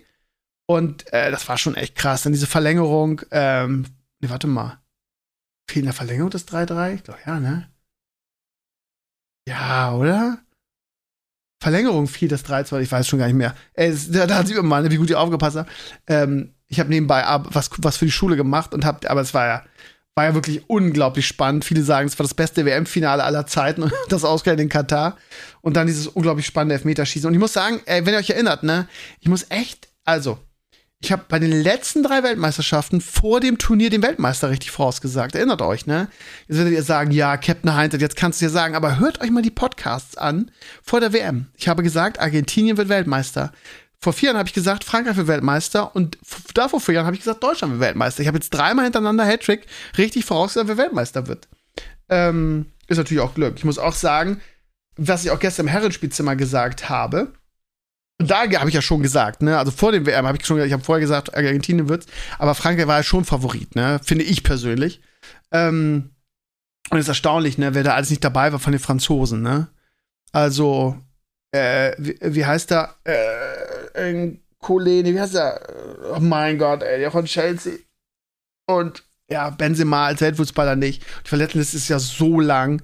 Und äh, das war schon echt krass. Dann diese Verlängerung, ähm, ne, warte mal. Fiel in der Verlängerung das 3-3? Ich glaube, ja, ne? Ja, oder? Verlängerung fiel das 3-2, ich weiß schon gar nicht mehr. Ey, da, da sieht man mal, ne, wie gut ihr aufgepasst habt. Ähm, ich habe nebenbei was, was für die Schule gemacht und hab, aber es war ja, war ja wirklich unglaublich spannend. Viele sagen, es war das beste WM-Finale aller Zeiten und [LAUGHS] das ausgerechnet in Katar. Und dann dieses unglaublich spannende Elfmeterschießen. Und ich muss sagen, ey, wenn ihr euch erinnert, ne, ich muss echt, also, ich habe bei den letzten drei Weltmeisterschaften vor dem Turnier den Weltmeister richtig vorausgesagt. Erinnert euch, ne? Jetzt werdet ihr sagen, ja, Captain Heinz, jetzt kannst du ja sagen, aber hört euch mal die Podcasts an vor der WM. Ich habe gesagt, Argentinien wird Weltmeister. Vor vier Jahren habe ich gesagt, Frankreich wird Weltmeister und da vor vier Jahren habe ich gesagt, Deutschland wird Weltmeister. Ich habe jetzt dreimal hintereinander Hattrick richtig vorausgesagt, wer Weltmeister wird. Ähm, ist natürlich auch Glück. Ich muss auch sagen, was ich auch gestern im Herrenspielzimmer gesagt habe, und da habe ich ja schon gesagt, ne, also vor dem WM habe ich schon, ich habe vorher gesagt, Argentinien wird's, aber Frankreich war ja schon Favorit, ne, finde ich persönlich. Ähm, und es ist erstaunlich, ne, wer da alles nicht dabei war von den Franzosen, ne. Also, äh, wie, wie heißt der? Äh, Kolene, wie heißt der? Oh mein Gott, ey, der von Chelsea. Und ja, Benzema als Weltfußballer nicht. Die Verletzungsliste ist ja so lang.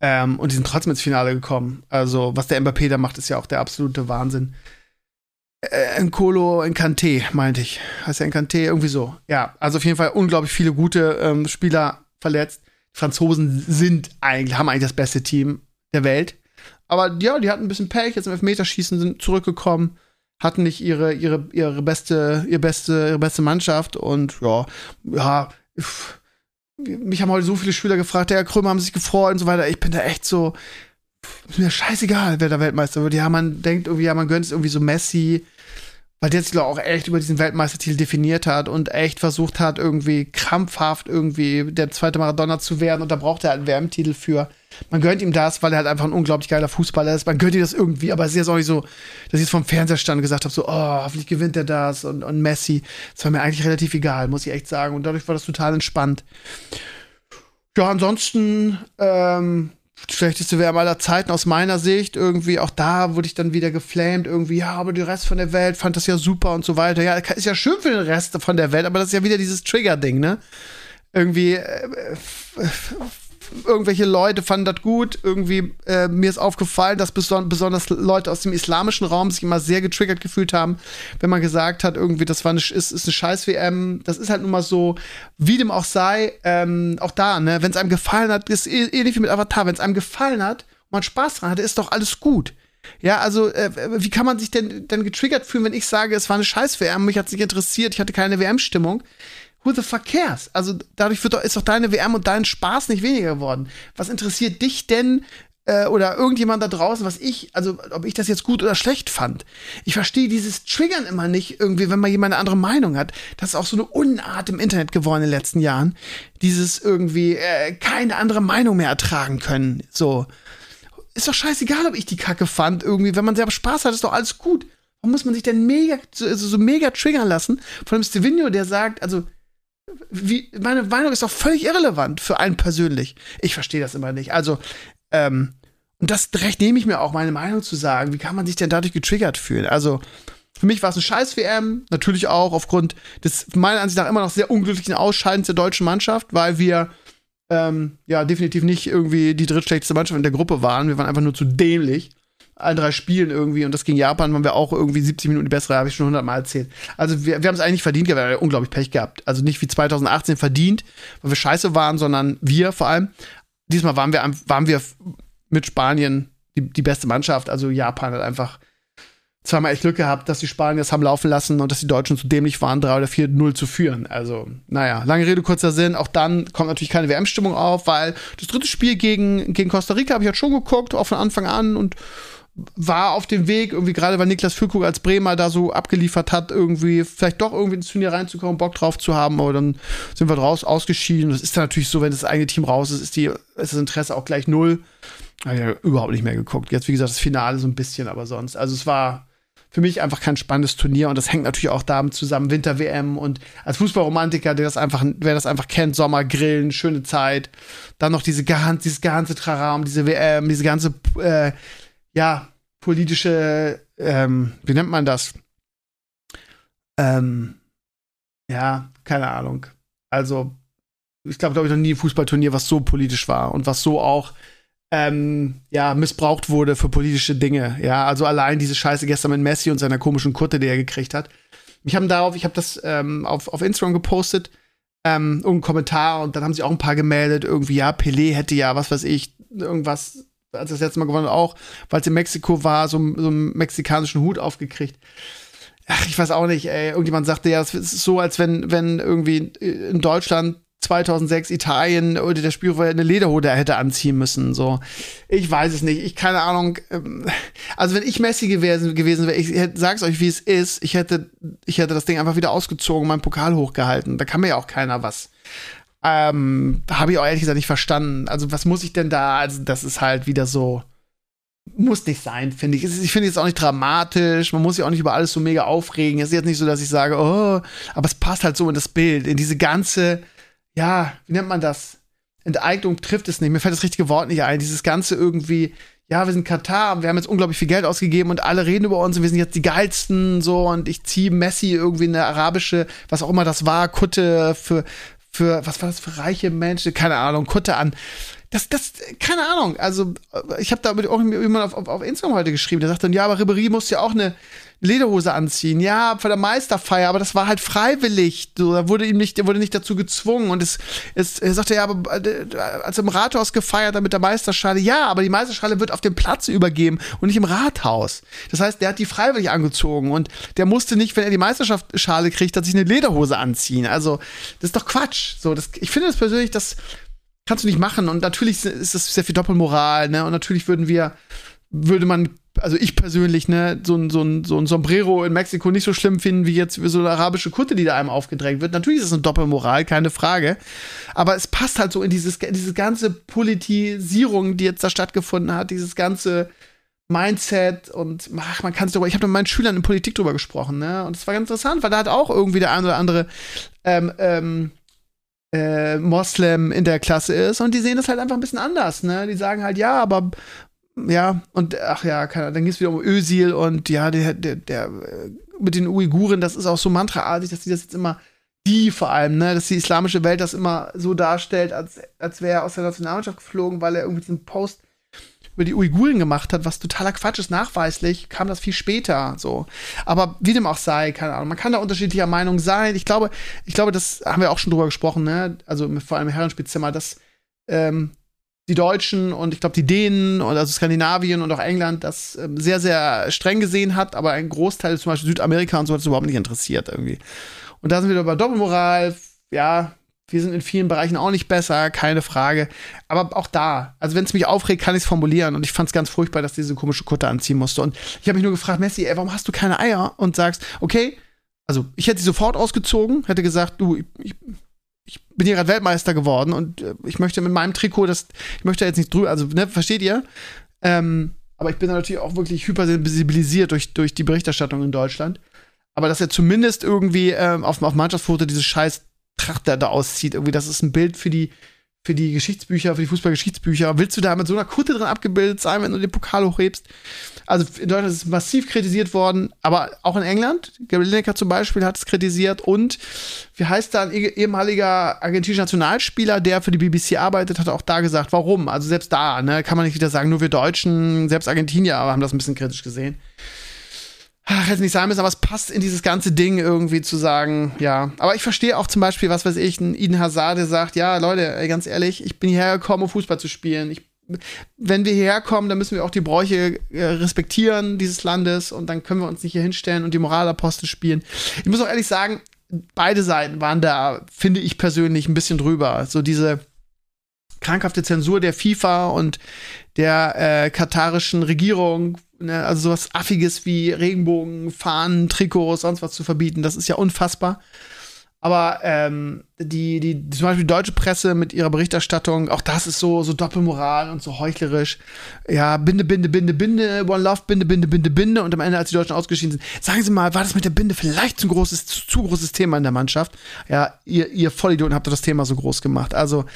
Ähm, und die sind trotzdem ins Finale gekommen. Also, was der Mbappé da macht, ist ja auch der absolute Wahnsinn. Äh, Nkolo Nkante, meinte ich. Heißt der Nkante? Irgendwie so. Ja, also auf jeden Fall unglaublich viele gute ähm, Spieler verletzt. Die Franzosen sind eigentlich, haben eigentlich das beste Team der Welt. Aber ja, die hatten ein bisschen Pech, jetzt im Elfmeterschießen sind zurückgekommen, hatten nicht ihre, ihre, ihre beste, ihre beste, ihre beste Mannschaft und ja, ja, mich haben heute so viele Schüler gefragt, der Herr Krömer haben sich gefreut und so weiter. Ich bin da echt so, ist mir scheißegal, wer der Weltmeister wird. Ja, man denkt irgendwie, ja, man gönnt es irgendwie so Messi, weil der sich auch echt über diesen Weltmeistertitel definiert hat und echt versucht hat, irgendwie krampfhaft irgendwie der zweite Maradona zu werden und da braucht er halt einen WM-Titel für. Man gönnt ihm das, weil er halt einfach ein unglaublich geiler Fußballer ist. Man gönnt ihm das irgendwie, aber es ist jetzt auch nicht so, dass ich jetzt vom Fernseher stand und gesagt habe, so, oh, hoffentlich gewinnt er das und, und Messi. Das war mir eigentlich relativ egal, muss ich echt sagen. Und dadurch war das total entspannt. Ja, ansonsten, ähm, schlechteste WM aller Zeiten aus meiner Sicht. Irgendwie auch da wurde ich dann wieder geflamed. Irgendwie, ja, aber der Rest von der Welt fand das ja super und so weiter. Ja, ist ja schön für den Rest von der Welt, aber das ist ja wieder dieses Trigger-Ding, ne? Irgendwie, äh, irgendwelche Leute fanden das gut. Irgendwie, äh, mir ist aufgefallen, dass beson besonders Leute aus dem islamischen Raum sich immer sehr getriggert gefühlt haben, wenn man gesagt hat, irgendwie, das war eine, ist, ist eine Scheiß-WM. Das ist halt nun mal so, wie dem auch sei, ähm, auch da, ne, wenn es einem gefallen hat, ist ähnlich wie mit Avatar, wenn es einem gefallen hat und man Spaß dran hatte, ist doch alles gut. Ja, also, äh, wie kann man sich denn dann getriggert fühlen, wenn ich sage, es war eine Scheiß-WM, mich hat es nicht interessiert, ich hatte keine WM-Stimmung? Who the fuck cares? Also dadurch wird doch, ist doch deine WM und dein Spaß nicht weniger geworden. Was interessiert dich denn äh, oder irgendjemand da draußen, was ich, also ob ich das jetzt gut oder schlecht fand? Ich verstehe dieses Triggern immer nicht irgendwie, wenn man jemand eine andere Meinung hat. Das ist auch so eine Unart im Internet geworden in den letzten Jahren. Dieses irgendwie äh, keine andere Meinung mehr ertragen können. So. Ist doch scheißegal, ob ich die Kacke fand. Irgendwie, wenn man selber Spaß hat, ist doch alles gut. Warum muss man sich denn mega, so, so mega triggern lassen von einem Stevenio, der sagt, also wie, meine Meinung ist doch völlig irrelevant für einen persönlich. Ich verstehe das immer nicht. Also, ähm, und das Recht nehme ich mir auch, meine Meinung zu sagen. Wie kann man sich denn dadurch getriggert fühlen? Also, für mich war es eine scheiß WM, natürlich auch aufgrund des meiner Ansicht nach immer noch sehr unglücklichen Ausscheidens der deutschen Mannschaft, weil wir ähm, ja definitiv nicht irgendwie die drittschlechteste Mannschaft in der Gruppe waren. Wir waren einfach nur zu dämlich. Allen drei Spielen irgendwie und das gegen Japan waren wir auch irgendwie 70 Minuten die bessere, habe ich schon 100 Mal erzählt. Also wir, wir haben es eigentlich verdient wir haben unglaublich Pech gehabt. Also nicht wie 2018 verdient, weil wir scheiße waren, sondern wir vor allem. Diesmal waren wir, waren wir mit Spanien die, die beste Mannschaft. Also Japan hat einfach zweimal echt Glück gehabt, dass die Spanier es haben laufen lassen und dass die Deutschen zu dämlich waren, 3 oder 4-0 zu führen. Also, naja, lange Rede, kurzer Sinn. Auch dann kommt natürlich keine WM-Stimmung auf, weil das dritte Spiel gegen, gegen Costa Rica habe ich halt schon geguckt, auch von Anfang an und war auf dem Weg, irgendwie gerade weil Niklas Füllkrug als Bremer da so abgeliefert hat, irgendwie vielleicht doch irgendwie ins Turnier reinzukommen, Bock drauf zu haben, aber dann sind wir draus ausgeschieden. Das ist dann natürlich so, wenn das eigene Team raus ist, ist, die, ist das Interesse auch gleich null. Habe ich ja überhaupt nicht mehr geguckt. Jetzt, wie gesagt, das Finale so ein bisschen, aber sonst. Also es war für mich einfach kein spannendes Turnier und das hängt natürlich auch damit zusammen, Winter-WM und als Fußballromantiker, der das einfach, wer das einfach kennt, Sommer, Grillen, schöne Zeit, dann noch diese ganze, dieses ganze Traram, diese WM, diese ganze, äh, ja, politische, ähm, wie nennt man das? Ähm, ja, keine Ahnung. Also, ich glaube, glaube ich, noch nie ein Fußballturnier, was so politisch war und was so auch ähm, ja, missbraucht wurde für politische Dinge. Ja, also allein diese Scheiße gestern mit Messi und seiner komischen Kutte, die er gekriegt hat. Ich habe darauf, ich habe das ähm, auf, auf Instagram gepostet, ähm, irgendeinen Kommentar und dann haben sich auch ein paar gemeldet, irgendwie, ja, Pelé hätte ja, was weiß ich, irgendwas, als das letzte Mal gewonnen auch, weil es in Mexiko war, so, so einen mexikanischen Hut aufgekriegt. Ach, ich weiß auch nicht, ey. Irgendjemand sagte ja, es ist so, als wenn, wenn irgendwie in Deutschland 2006 Italien oder der Spieler eine Lederhose hätte anziehen müssen. So, ich weiß es nicht. Ich keine Ahnung. Ähm, also wenn ich Messi gewesen, gewesen wäre, ich hätte, sag's euch, wie es ist. Ich hätte, ich hätte das Ding einfach wieder ausgezogen, meinen Pokal hochgehalten. Da kann mir ja auch keiner was. Ähm, habe ich auch ehrlich gesagt nicht verstanden. Also was muss ich denn da? Also das ist halt wieder so. Muss nicht sein, finde ich. Ich finde es auch nicht dramatisch. Man muss sich auch nicht über alles so mega aufregen. Es ist jetzt nicht so, dass ich sage, oh, aber es passt halt so in das Bild, in diese ganze ja, wie nennt man das? Enteignung trifft es nicht. Mir fällt das richtige Wort nicht ein. Dieses Ganze irgendwie, ja, wir sind Katar, wir haben jetzt unglaublich viel Geld ausgegeben und alle reden über uns und wir sind jetzt die geilsten so und ich ziehe Messi irgendwie eine arabische, was auch immer das war, Kutte für, für, was war das für reiche Menschen, keine Ahnung, Kutte an. Das, das, keine Ahnung. Also, ich habe da mit irgendjemand auf, auf, auf Instagram heute geschrieben, der sagt dann, ja, aber Ribery muss ja auch eine, Lederhose anziehen. Ja, von der Meisterfeier, aber das war halt freiwillig. So, da wurde ihm nicht, er wurde nicht dazu gezwungen. Und es, es er sagte ja, aber äh, als im Rathaus gefeiert hat mit der Meisterschale, ja, aber die Meisterschale wird auf dem Platz übergeben und nicht im Rathaus. Das heißt, der hat die freiwillig angezogen und der musste nicht, wenn er die Meisterschale kriegt, hat sich eine Lederhose anziehen. Also, das ist doch Quatsch. So, das, ich finde das persönlich, das kannst du nicht machen. Und natürlich ist das sehr viel Doppelmoral, ne? Und natürlich würden wir, würde man also ich persönlich, ne, so ein, so, so ein Sombrero in Mexiko nicht so schlimm finden, wie jetzt so eine arabische Kutte, die da einem aufgedrängt wird. Natürlich ist es eine Doppelmoral, keine Frage. Aber es passt halt so in dieses, diese ganze Politisierung, die jetzt da stattgefunden hat, dieses ganze Mindset und ach, man kann es darüber. Ich habe mit meinen Schülern in Politik drüber gesprochen, ne? Und es war ganz interessant, weil da hat auch irgendwie der ein oder andere ähm, ähm, äh, Moslem in der Klasse ist und die sehen das halt einfach ein bisschen anders, ne? Die sagen halt, ja, aber ja, und ach ja, dann ging es wieder um Ösil und ja, der, der, der mit den Uiguren, das ist auch so mantraartig, dass die das jetzt immer, die vor allem, ne, dass die islamische Welt das immer so darstellt, als, als wäre er aus der Nationalmannschaft geflogen, weil er irgendwie diesen Post über die Uiguren gemacht hat, was totaler Quatsch ist, nachweislich, kam das viel später, so. Aber wie dem auch sei, keine Ahnung, man kann da unterschiedlicher Meinung sein. Ich glaube, ich glaube, das haben wir auch schon drüber gesprochen, ne, also vor allem im Herrenspielzimmer, dass ähm, die Deutschen und ich glaube die Dänen und also Skandinavien und auch England das ähm, sehr, sehr streng gesehen hat, aber ein Großteil, zum Beispiel Südamerika und so, hat es überhaupt nicht interessiert irgendwie. Und da sind wir wieder bei Doppelmoral, ja, wir sind in vielen Bereichen auch nicht besser, keine Frage. Aber auch da, also wenn es mich aufregt, kann ich es formulieren. Und ich fand es ganz furchtbar, dass diese komische Kutte anziehen musste. Und ich habe mich nur gefragt, Messi, ey, warum hast du keine Eier? Und sagst, okay, also ich hätte sie sofort ausgezogen, hätte gesagt, du, ich, ich bin hier gerade Weltmeister geworden und äh, ich möchte mit meinem Trikot, das, ich möchte jetzt nicht drüber, also, ne, versteht ihr? Ähm, aber ich bin natürlich auch wirklich hypersensibilisiert durch, durch die Berichterstattung in Deutschland. Aber dass er zumindest irgendwie ähm, auf, auf Mannschaftsfoto dieses scheiß Tracht der da auszieht. Irgendwie, das ist ein Bild für die, für die Geschichtsbücher, für die Fußballgeschichtsbücher. Willst du da mit so einer Kutte drin abgebildet sein, wenn du den Pokal hochhebst? Also in Deutschland ist es massiv kritisiert worden, aber auch in England. Gary Lineker zum Beispiel hat es kritisiert und wie heißt da ein ehemaliger argentinischer Nationalspieler, der für die BBC arbeitet, hat auch da gesagt, warum? Also selbst da, ne, kann man nicht wieder sagen, nur wir Deutschen, selbst Argentinier haben das ein bisschen kritisch gesehen ach, jetzt nicht sein müssen, aber es passt in dieses ganze Ding irgendwie zu sagen, ja. Aber ich verstehe auch zum Beispiel, was weiß ich, ein Eden Hazard, der sagt, ja, Leute, ganz ehrlich, ich bin hierher gekommen, um Fußball zu spielen. Ich, wenn wir hierher kommen, dann müssen wir auch die Bräuche äh, respektieren dieses Landes und dann können wir uns nicht hier hinstellen und die Moralapostel spielen. Ich muss auch ehrlich sagen, beide Seiten waren da, finde ich persönlich, ein bisschen drüber. So diese krankhafte Zensur der FIFA und der äh, katarischen Regierung, ne, also sowas Affiges wie Regenbogen, Fahnen, Trikots, sonst was zu verbieten, das ist ja unfassbar. Aber ähm, die, die, zum Beispiel die deutsche Presse mit ihrer Berichterstattung, auch das ist so, so Doppelmoral und so heuchlerisch. Ja, Binde, Binde, Binde, Binde, One Love, Binde, Binde, Binde, Binde. Und am Ende, als die Deutschen ausgeschieden sind, sagen Sie mal, war das mit der Binde vielleicht zu großes, zu, zu großes Thema in der Mannschaft? Ja, ihr, ihr Vollidioten habt das Thema so groß gemacht. Also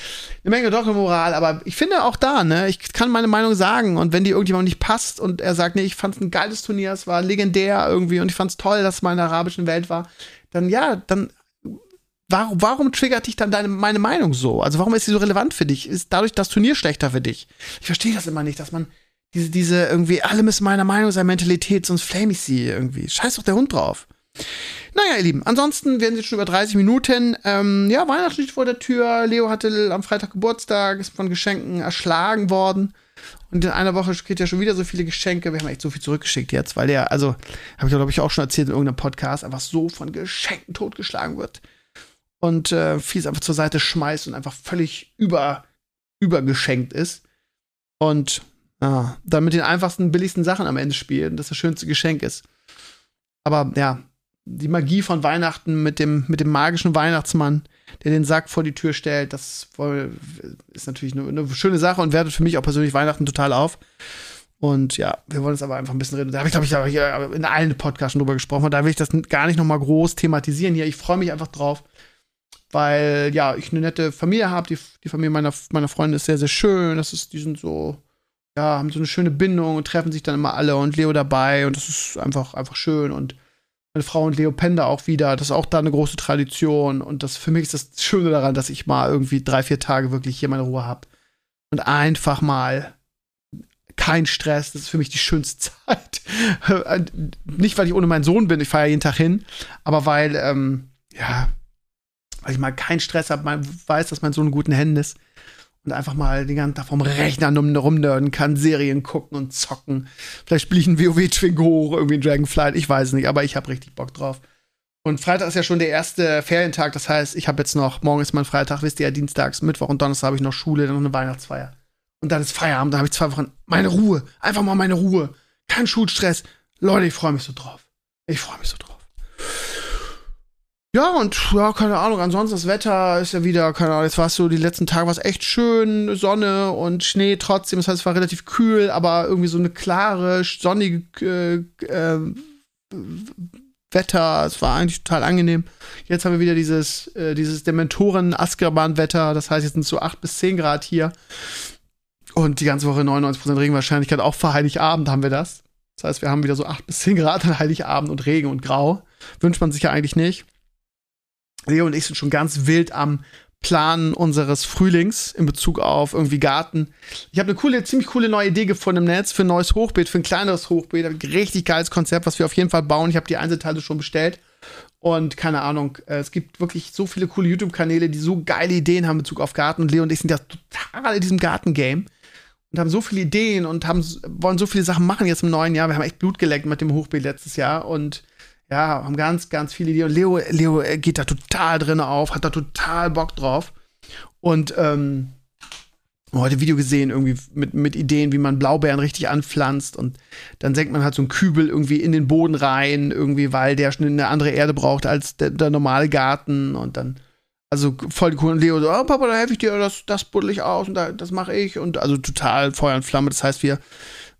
eine Menge Doppelmoral, aber ich finde auch da, ne, ich kann meine Meinung sagen. Und wenn die irgendjemand nicht passt und er sagt, nee, ich fand es ein geiles Turnier, es war legendär irgendwie und ich fand es toll, dass es mal in der arabischen Welt war, dann ja, dann warum, warum triggert dich dann deine, meine Meinung so? Also warum ist sie so relevant für dich? Ist dadurch das Turnier schlechter für dich? Ich verstehe das immer nicht, dass man diese, diese irgendwie, alle müssen meiner Meinung sein, Mentalität, sonst flame ich sie irgendwie. Scheiß doch der Hund drauf. Naja, ihr Lieben, ansonsten werden jetzt schon über 30 Minuten. Ähm, ja, Weihnachten steht vor der Tür. Leo hatte am Freitag Geburtstag, ist von Geschenken erschlagen worden. Und in einer Woche kriegt er schon wieder so viele Geschenke. Wir haben echt so viel zurückgeschickt jetzt, weil der, also, habe ich glaube ich auch schon erzählt in irgendeinem Podcast, einfach so von Geschenken totgeschlagen wird und äh, Fies einfach zur Seite schmeißt und einfach völlig über, übergeschenkt ist. Und ja, dann mit den einfachsten, billigsten Sachen am Ende spielt und das das schönste Geschenk ist. Aber ja, die Magie von Weihnachten mit dem, mit dem magischen Weihnachtsmann, der den Sack vor die Tür stellt, das ist natürlich eine, eine schöne Sache und wertet für mich auch persönlich Weihnachten total auf. Und ja, wir wollen es aber einfach ein bisschen reden. Da habe ich, glaube ich, in allen Podcasts drüber gesprochen. Da will ich das gar nicht noch mal groß thematisieren hier. Ich freue mich einfach drauf weil ja, ich eine nette Familie habe. Die, die Familie meiner, meiner Freunde ist sehr, sehr schön. Das ist, die sind so, ja, haben so eine schöne Bindung und treffen sich dann immer alle und Leo dabei und das ist einfach, einfach schön. Und meine Frau und Leo Pender auch wieder. Das ist auch da eine große Tradition. Und das für mich ist das Schöne daran, dass ich mal irgendwie drei, vier Tage wirklich hier meine Ruhe habe. Und einfach mal kein Stress. Das ist für mich die schönste [LAUGHS] Zeit. Nicht, weil ich ohne meinen Sohn bin, ich fahre ja jeden Tag hin, aber weil, ähm, ja, weil ich mal keinen Stress habe, man weiß, dass man so in guten Händen ist und einfach mal den ganzen Tag vom Rechner rumnörden kann, Serien gucken und zocken. Vielleicht spiele ich ein WoW Twink hoch, irgendwie ein Dragonflight, ich weiß nicht, aber ich habe richtig Bock drauf. Und Freitag ist ja schon der erste Ferientag, das heißt, ich habe jetzt noch, morgen ist mein Freitag, wisst ihr ja, Dienstags, Mittwoch und Donnerstag habe ich noch Schule, dann noch eine Weihnachtsfeier. Und dann ist Feierabend, dann habe ich zwei Wochen meine Ruhe, einfach mal meine Ruhe. Kein Schulstress. Leute, ich freue mich so drauf. Ich freue mich so drauf. Ja, und ja, keine Ahnung, ansonsten das Wetter ist ja wieder, keine Ahnung, jetzt war es so, die letzten Tage war es echt schön, Sonne und Schnee trotzdem, das heißt, es war relativ kühl, aber irgendwie so eine klare, sonnige äh, äh, Wetter, es war eigentlich total angenehm. Jetzt haben wir wieder dieses, äh, dieses Dementoren-Azkaban-Wetter, das heißt, jetzt sind es so 8 bis 10 Grad hier. Und die ganze Woche 99% Regenwahrscheinlichkeit, auch vor Heiligabend haben wir das. Das heißt, wir haben wieder so 8 bis 10 Grad an Heiligabend und Regen und Grau. Wünscht man sich ja eigentlich nicht. Leo und ich sind schon ganz wild am Planen unseres Frühlings in Bezug auf irgendwie Garten. Ich habe eine coole, ziemlich coole neue Idee gefunden im Netz für ein neues Hochbeet, für ein kleineres Hochbeet. Ein richtig geiles Konzept, was wir auf jeden Fall bauen. Ich habe die Einzelteile schon bestellt. Und keine Ahnung, äh, es gibt wirklich so viele coole YouTube-Kanäle, die so geile Ideen haben in Bezug auf Garten. Und Leo und ich sind ja total in diesem Garten-Game und haben so viele Ideen und haben, wollen so viele Sachen machen jetzt im neuen Jahr. Wir haben echt Blut geleckt mit dem Hochbeet letztes Jahr und ja, haben ganz, ganz viele Ideen. Und Leo, Leo geht da total drin auf, hat da total Bock drauf. Und ähm, heute Video gesehen, irgendwie mit, mit Ideen, wie man Blaubeeren richtig anpflanzt. Und dann senkt man halt so einen Kübel irgendwie in den Boden rein, irgendwie, weil der schon eine andere Erde braucht als der, der normale Garten. Und dann Also voll die coolen Leo so, oh Papa, da helfe ich dir, das, das buddel ich aus und da, das mache ich. Und also total Feuer und Flamme. Das heißt, wir,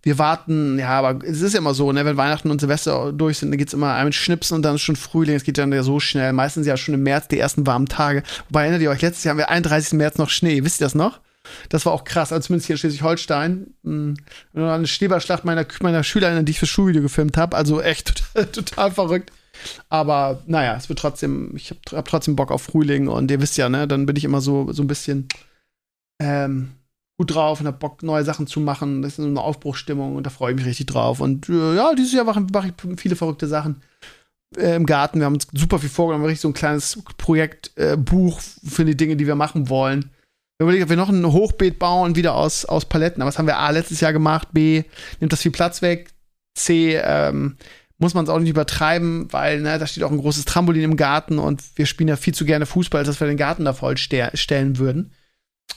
wir warten, ja, aber es ist ja immer so, ne, wenn Weihnachten und Silvester durch sind, dann geht es immer einmal Schnipsen und dann ist schon Frühling, es geht dann ja so schnell. Meistens ja schon im März die ersten warmen Tage. Wobei erinnert ihr euch, letztes Jahr haben wir 31. März noch Schnee, wisst ihr das noch? Das war auch krass, also zumindest hier in Schleswig-Holstein. Hm, eine Schneeballschlacht meiner, meiner Schülerinnen, die ich fürs Schulvideo gefilmt habe. Also echt [LAUGHS] total, total verrückt. Aber naja, es wird trotzdem, ich habe hab trotzdem Bock auf Frühling und ihr wisst ja, ne, dann bin ich immer so, so ein bisschen ähm, gut drauf und hab Bock, neue Sachen zu machen. Das ist so eine Aufbruchsstimmung und da freue ich mich richtig drauf. Und äh, ja, dieses Jahr mache mach ich viele verrückte Sachen äh, im Garten. Wir haben uns super viel vorgenommen, wir richtig so ein kleines Projektbuch äh, für die Dinge, die wir machen wollen. Wir überlegen, ob wir noch ein Hochbeet bauen, wieder aus, aus Paletten. Aber das haben wir A letztes Jahr gemacht, B nimmt das viel Platz weg, C ähm, muss man es auch nicht übertreiben, weil ne, da steht auch ein großes Trampolin im Garten und wir spielen ja viel zu gerne Fußball, als dass wir den Garten da voll stellen würden.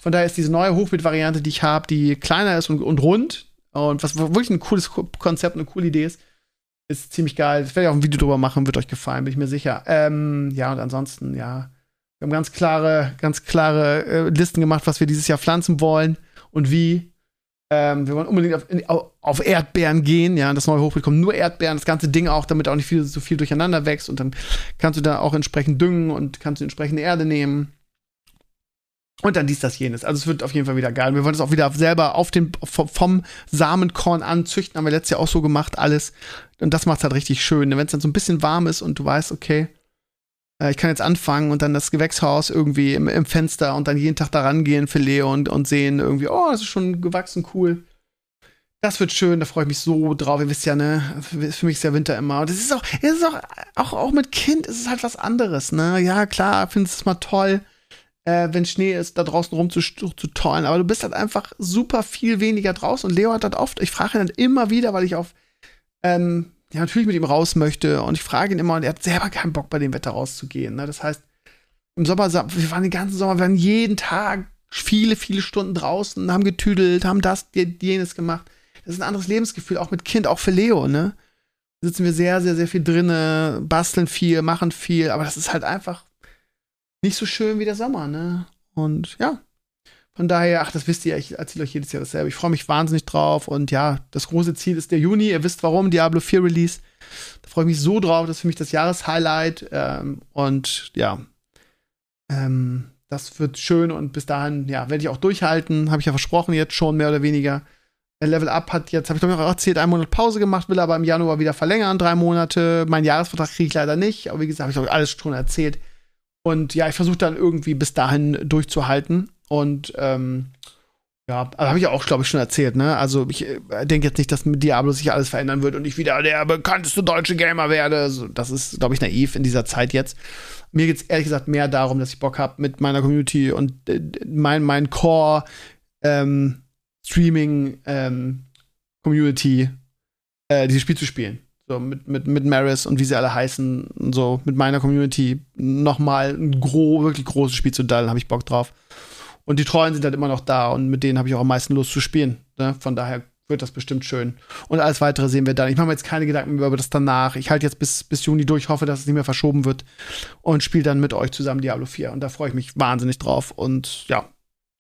Von daher ist diese neue Hochbeet-Variante, die ich habe, die kleiner ist und, und rund und was wirklich ein cooles Konzept, eine coole Idee ist, ist ziemlich geil. Ich werde auch ein Video drüber machen, wird euch gefallen, bin ich mir sicher. Ähm, ja, und ansonsten, ja, wir haben ganz klare, ganz klare äh, Listen gemacht, was wir dieses Jahr pflanzen wollen und wie. Ähm, wir wollen unbedingt auf, auf, Erdbeeren gehen, ja, das neue Hochbeet kommt nur Erdbeeren, das ganze Ding auch, damit auch nicht viel, so viel durcheinander wächst und dann kannst du da auch entsprechend düngen und kannst du entsprechende Erde nehmen. Und dann dies, das, jenes. Also es wird auf jeden Fall wieder geil. Wir wollen es auch wieder selber auf den, vom Samenkorn anzüchten. Haben wir letztes Jahr auch so gemacht, alles. Und das macht es halt richtig schön. Wenn es dann so ein bisschen warm ist und du weißt, okay, äh, ich kann jetzt anfangen und dann das Gewächshaus irgendwie im, im Fenster und dann jeden Tag da rangehen für Leo und, und sehen irgendwie, oh, das ist schon gewachsen, cool. Das wird schön, da freue ich mich so drauf. Ihr wisst ja, ne, für mich ist der Winter immer. Und das ist auch, es ist auch, auch, auch mit Kind ist es halt was anderes, ne? Ja, klar, findest es mal toll, äh, wenn Schnee ist, da draußen rum zu, zu tollen. Aber du bist halt einfach super viel weniger draußen. Und Leo hat das oft, ich frage ihn dann immer wieder, weil ich auf ähm, ja, natürlich mit ihm raus möchte. Und ich frage ihn immer, und er hat selber keinen Bock, bei dem Wetter rauszugehen. Ne? Das heißt, im Sommer, wir waren den ganzen Sommer, wir waren jeden Tag viele, viele Stunden draußen, haben getüdelt, haben das, jenes gemacht. Das ist ein anderes Lebensgefühl, auch mit Kind, auch für Leo, ne? Sitzen wir sehr, sehr, sehr viel drinne, basteln viel, machen viel, aber das ist halt einfach nicht so schön wie der Sommer, ne? Und ja, von daher, ach, das wisst ihr, ich erzähle euch jedes Jahr dasselbe. Ich freue mich wahnsinnig drauf. Und ja, das große Ziel ist der Juni. Ihr wisst warum, Diablo 4 Release. Da freue ich mich so drauf. Das ist für mich das Jahreshighlight. Ähm, und ja, ähm, das wird schön. Und bis dahin, ja, werde ich auch durchhalten. Habe ich ja versprochen, jetzt schon mehr oder weniger. Level Up hat jetzt, habe ich ich auch erzählt, einen Monat Pause gemacht, will aber im Januar wieder verlängern, drei Monate. Mein Jahresvertrag kriege ich leider nicht, aber wie gesagt, habe ich ich alles schon erzählt. Und ja, ich versuche dann irgendwie bis dahin durchzuhalten. Und ähm, ja, aber habe ich auch, glaube ich, schon erzählt, ne? Also ich äh, denke jetzt nicht, dass mit Diablo sich alles verändern wird und ich wieder der bekannteste deutsche Gamer werde. Also, das ist, glaube ich, naiv in dieser Zeit jetzt. Mir geht es ehrlich gesagt mehr darum, dass ich Bock habe mit meiner Community und äh, mein, mein Core ähm, Streaming ähm, Community äh, dieses Spiel zu spielen. So mit, mit, mit Maris und wie sie alle heißen so mit meiner Community nochmal ein gro wirklich großes Spiel zu dallen, habe ich Bock drauf. Und die Treuen sind halt immer noch da und mit denen habe ich auch am meisten Lust zu spielen. Ne? Von daher wird das bestimmt schön. Und alles weitere sehen wir dann. Ich mache mir jetzt keine Gedanken mehr über das danach. Ich halte jetzt bis, bis Juni durch, hoffe, dass es nicht mehr verschoben wird und spiele dann mit euch zusammen Diablo 4. Und da freue ich mich wahnsinnig drauf. Und ja,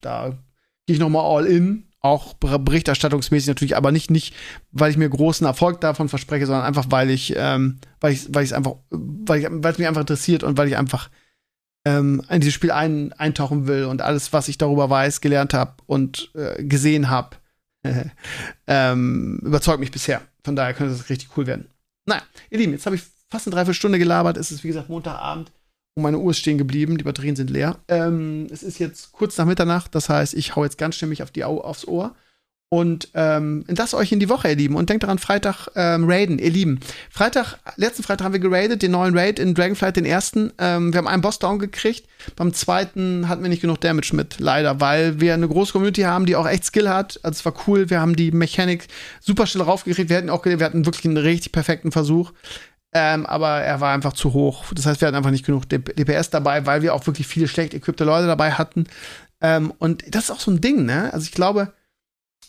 da gehe ich nochmal all in. Auch berichterstattungsmäßig natürlich, aber nicht, nicht, weil ich mir großen Erfolg davon verspreche, sondern einfach, weil ich, ähm, weil ich, weil ich es einfach, weil es mich einfach interessiert und weil ich einfach ähm, in dieses Spiel ein, eintauchen will und alles, was ich darüber weiß, gelernt habe und äh, gesehen habe, [LAUGHS] ähm, überzeugt mich bisher. Von daher könnte das richtig cool werden. Naja, ihr Lieben, jetzt habe ich fast eine Dreiviertelstunde gelabert. Es ist, wie gesagt, Montagabend und meine Uhr ist stehen geblieben. Die Batterien sind leer. Ähm, es ist jetzt kurz nach Mitternacht. Das heißt, ich hau jetzt ganz stimmig auf die Au aufs Ohr. Und ähm, entlasst euch in die Woche, ihr Lieben. Und denkt daran, Freitag ähm, raiden, ihr Lieben. Freitag, letzten Freitag haben wir geradet, den neuen Raid in Dragonflight, den ersten. Ähm, wir haben einen Boss down gekriegt. Beim zweiten hatten wir nicht genug Damage mit, leider, weil wir eine große Community haben, die auch echt Skill hat. Also es war cool. Wir haben die Mechanik super schnell raufgekriegt. Wir hatten auch, wir hatten wirklich einen richtig perfekten Versuch. Ähm, aber er war einfach zu hoch. Das heißt, wir hatten einfach nicht genug DPS dabei, weil wir auch wirklich viele schlecht equipte Leute dabei hatten. Ähm, und das ist auch so ein Ding, ne? Also ich glaube,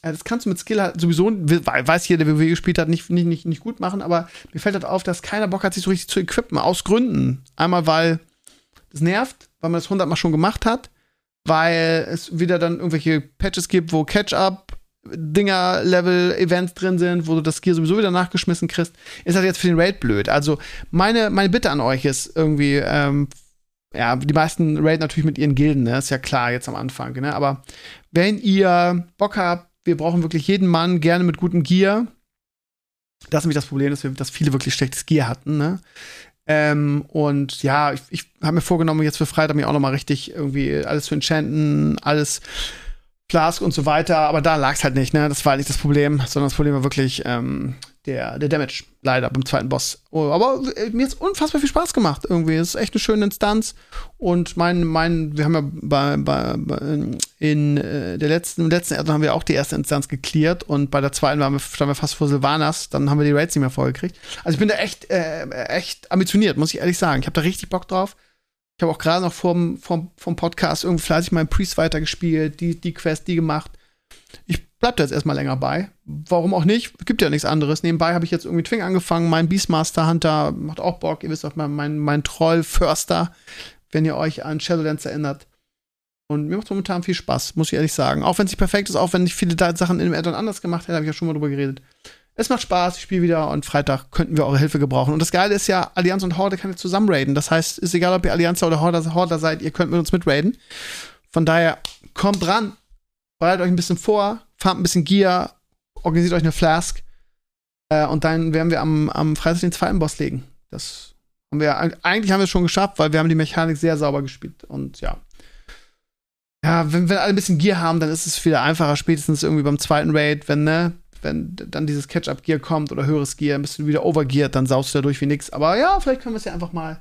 das kannst du mit Skill halt sowieso, weiß jeder, der WoW gespielt hat, nicht, nicht, nicht, nicht gut machen, aber mir fällt halt auf, dass keiner Bock hat, sich so richtig zu equippen, aus Gründen. Einmal, weil das nervt, weil man das 100 Mal schon gemacht hat, weil es wieder dann irgendwelche Patches gibt, wo Catch-up Dinger-Level-Events drin sind, wo du das Gear sowieso wieder nachgeschmissen kriegst, ist das jetzt für den Raid blöd. Also meine, meine Bitte an euch ist irgendwie, ähm, ja, die meisten Raid natürlich mit ihren Gilden, ne? Ist ja klar jetzt am Anfang, ne? Aber wenn ihr Bock habt, wir brauchen wirklich jeden Mann gerne mit gutem Gear. Das ist nämlich das Problem, dass wir, dass viele wirklich schlechtes Gear hatten, ne? Ähm, und ja, ich, ich habe mir vorgenommen, jetzt für Freitag mir auch noch mal richtig irgendwie alles zu enchanten, alles Flask und so weiter, aber da lag es halt nicht, ne? Das war halt nicht das Problem, sondern das Problem war wirklich ähm, der, der Damage, leider, beim zweiten Boss. Oh, aber äh, mir hat unfassbar viel Spaß gemacht, irgendwie. Es ist echt eine schöne Instanz. Und mein, mein, wir haben ja bei, bei, bei in äh, der letzten, im letzten Erdung haben wir auch die erste Instanz geklärt und bei der zweiten waren wir, standen wir fast vor Silvanas, dann haben wir die Raids nicht mehr vollgekriegt. Also ich bin da echt, äh, echt ambitioniert, muss ich ehrlich sagen. Ich habe da richtig Bock drauf. Ich habe auch gerade noch vom, vom, vom Podcast irgendwie fleißig meinen Priest weitergespielt, die, die Quest, die gemacht. Ich bleib da jetzt erstmal länger bei. Warum auch nicht? Gibt ja nichts anderes. Nebenbei habe ich jetzt irgendwie Twing angefangen. Mein Beastmaster Hunter macht auch Bock. Ihr wisst auch, mein, mein, mein Troll Förster, wenn ihr euch an Shadowlands erinnert. Und mir macht momentan viel Spaß, muss ich ehrlich sagen. Auch wenn es nicht perfekt ist, auch wenn ich viele Sachen in dem Addon anders gemacht hätte, habe ich ja schon mal drüber geredet. Es macht Spaß, ich spiele wieder und Freitag könnten wir eure Hilfe gebrauchen. Und das Geile ist ja, Allianz und Horde kann jetzt zusammen raiden. Das heißt, ist egal, ob ihr Allianz oder Horde, Horde seid, ihr könnt mit uns mitraiden. Von daher, kommt dran, bereitet euch ein bisschen vor, fahrt ein bisschen Gear, organisiert euch eine Flask äh, und dann werden wir am, am Freitag den zweiten Boss legen. Das haben wir, eigentlich haben wir es schon geschafft, weil wir haben die Mechanik sehr sauber gespielt und ja. Ja, wenn wir alle ein bisschen Gear haben, dann ist es wieder einfacher, spätestens irgendwie beim zweiten Raid, wenn, ne, wenn dann dieses Catch-up-Gear kommt oder höheres Gear, ein bisschen wieder overgeared, dann saust du dadurch wie nix. Aber ja, vielleicht können wir es ja einfach mal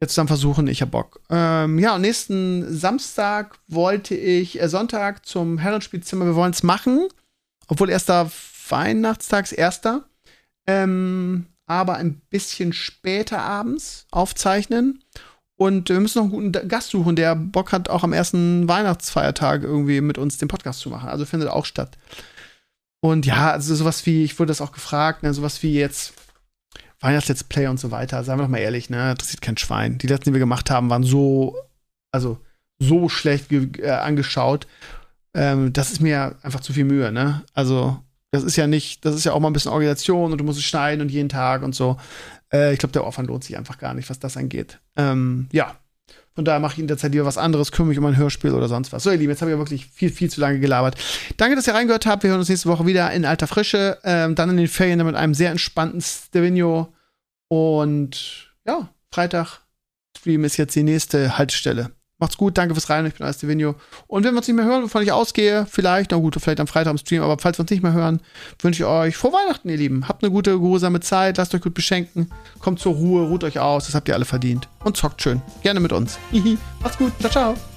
jetzt zusammen versuchen. Ich hab Bock. Ähm, ja, nächsten Samstag wollte ich, äh, Sonntag zum Herrenspielzimmer, wir wollen es machen. Obwohl erster Weihnachtstags, erster. Ähm, aber ein bisschen später abends aufzeichnen. Und wir müssen noch einen guten Gast suchen, der Bock hat, auch am ersten Weihnachtsfeiertag irgendwie mit uns den Podcast zu machen. Also findet auch statt. Und ja, also sowas wie, ich wurde das auch gefragt, ne, sowas wie jetzt Weihnachts-Let's Play und so weiter. Seien wir doch mal ehrlich, ne, das sieht kein Schwein. Die letzten, die wir gemacht haben, waren so, also so schlecht äh, angeschaut. Ähm, das ist mir einfach zu viel Mühe, ne? Also, das ist ja nicht, das ist ja auch mal ein bisschen Organisation und du musst es schneiden und jeden Tag und so. Äh, ich glaube, der Aufwand lohnt sich einfach gar nicht, was das angeht. Ähm, ja, von daher mache ich in der Zeit lieber was anderes, kümmere mich um ein Hörspiel oder sonst was. So, ihr Lieben, jetzt habe ich ja wirklich viel, viel zu lange gelabert. Danke, dass ihr reingehört habt. Wir hören uns nächste Woche wieder in alter Frische. Ähm, dann in den Ferien mit einem sehr entspannten Stevino. Und ja, Freitag Stream ist jetzt die nächste Haltestelle. Macht's gut, danke fürs Rein, ich bin Alex Stevino. Und wenn wir uns nicht mehr hören, wovon ich ausgehe, vielleicht, na gut, vielleicht am Freitag im Stream, aber falls wir uns nicht mehr hören, wünsche ich euch frohe Weihnachten, ihr Lieben. Habt eine gute, geruhsame Zeit, lasst euch gut beschenken, kommt zur Ruhe, ruht euch aus, das habt ihr alle verdient. Und zockt schön. Gerne mit uns. Macht's gut, ciao, ciao.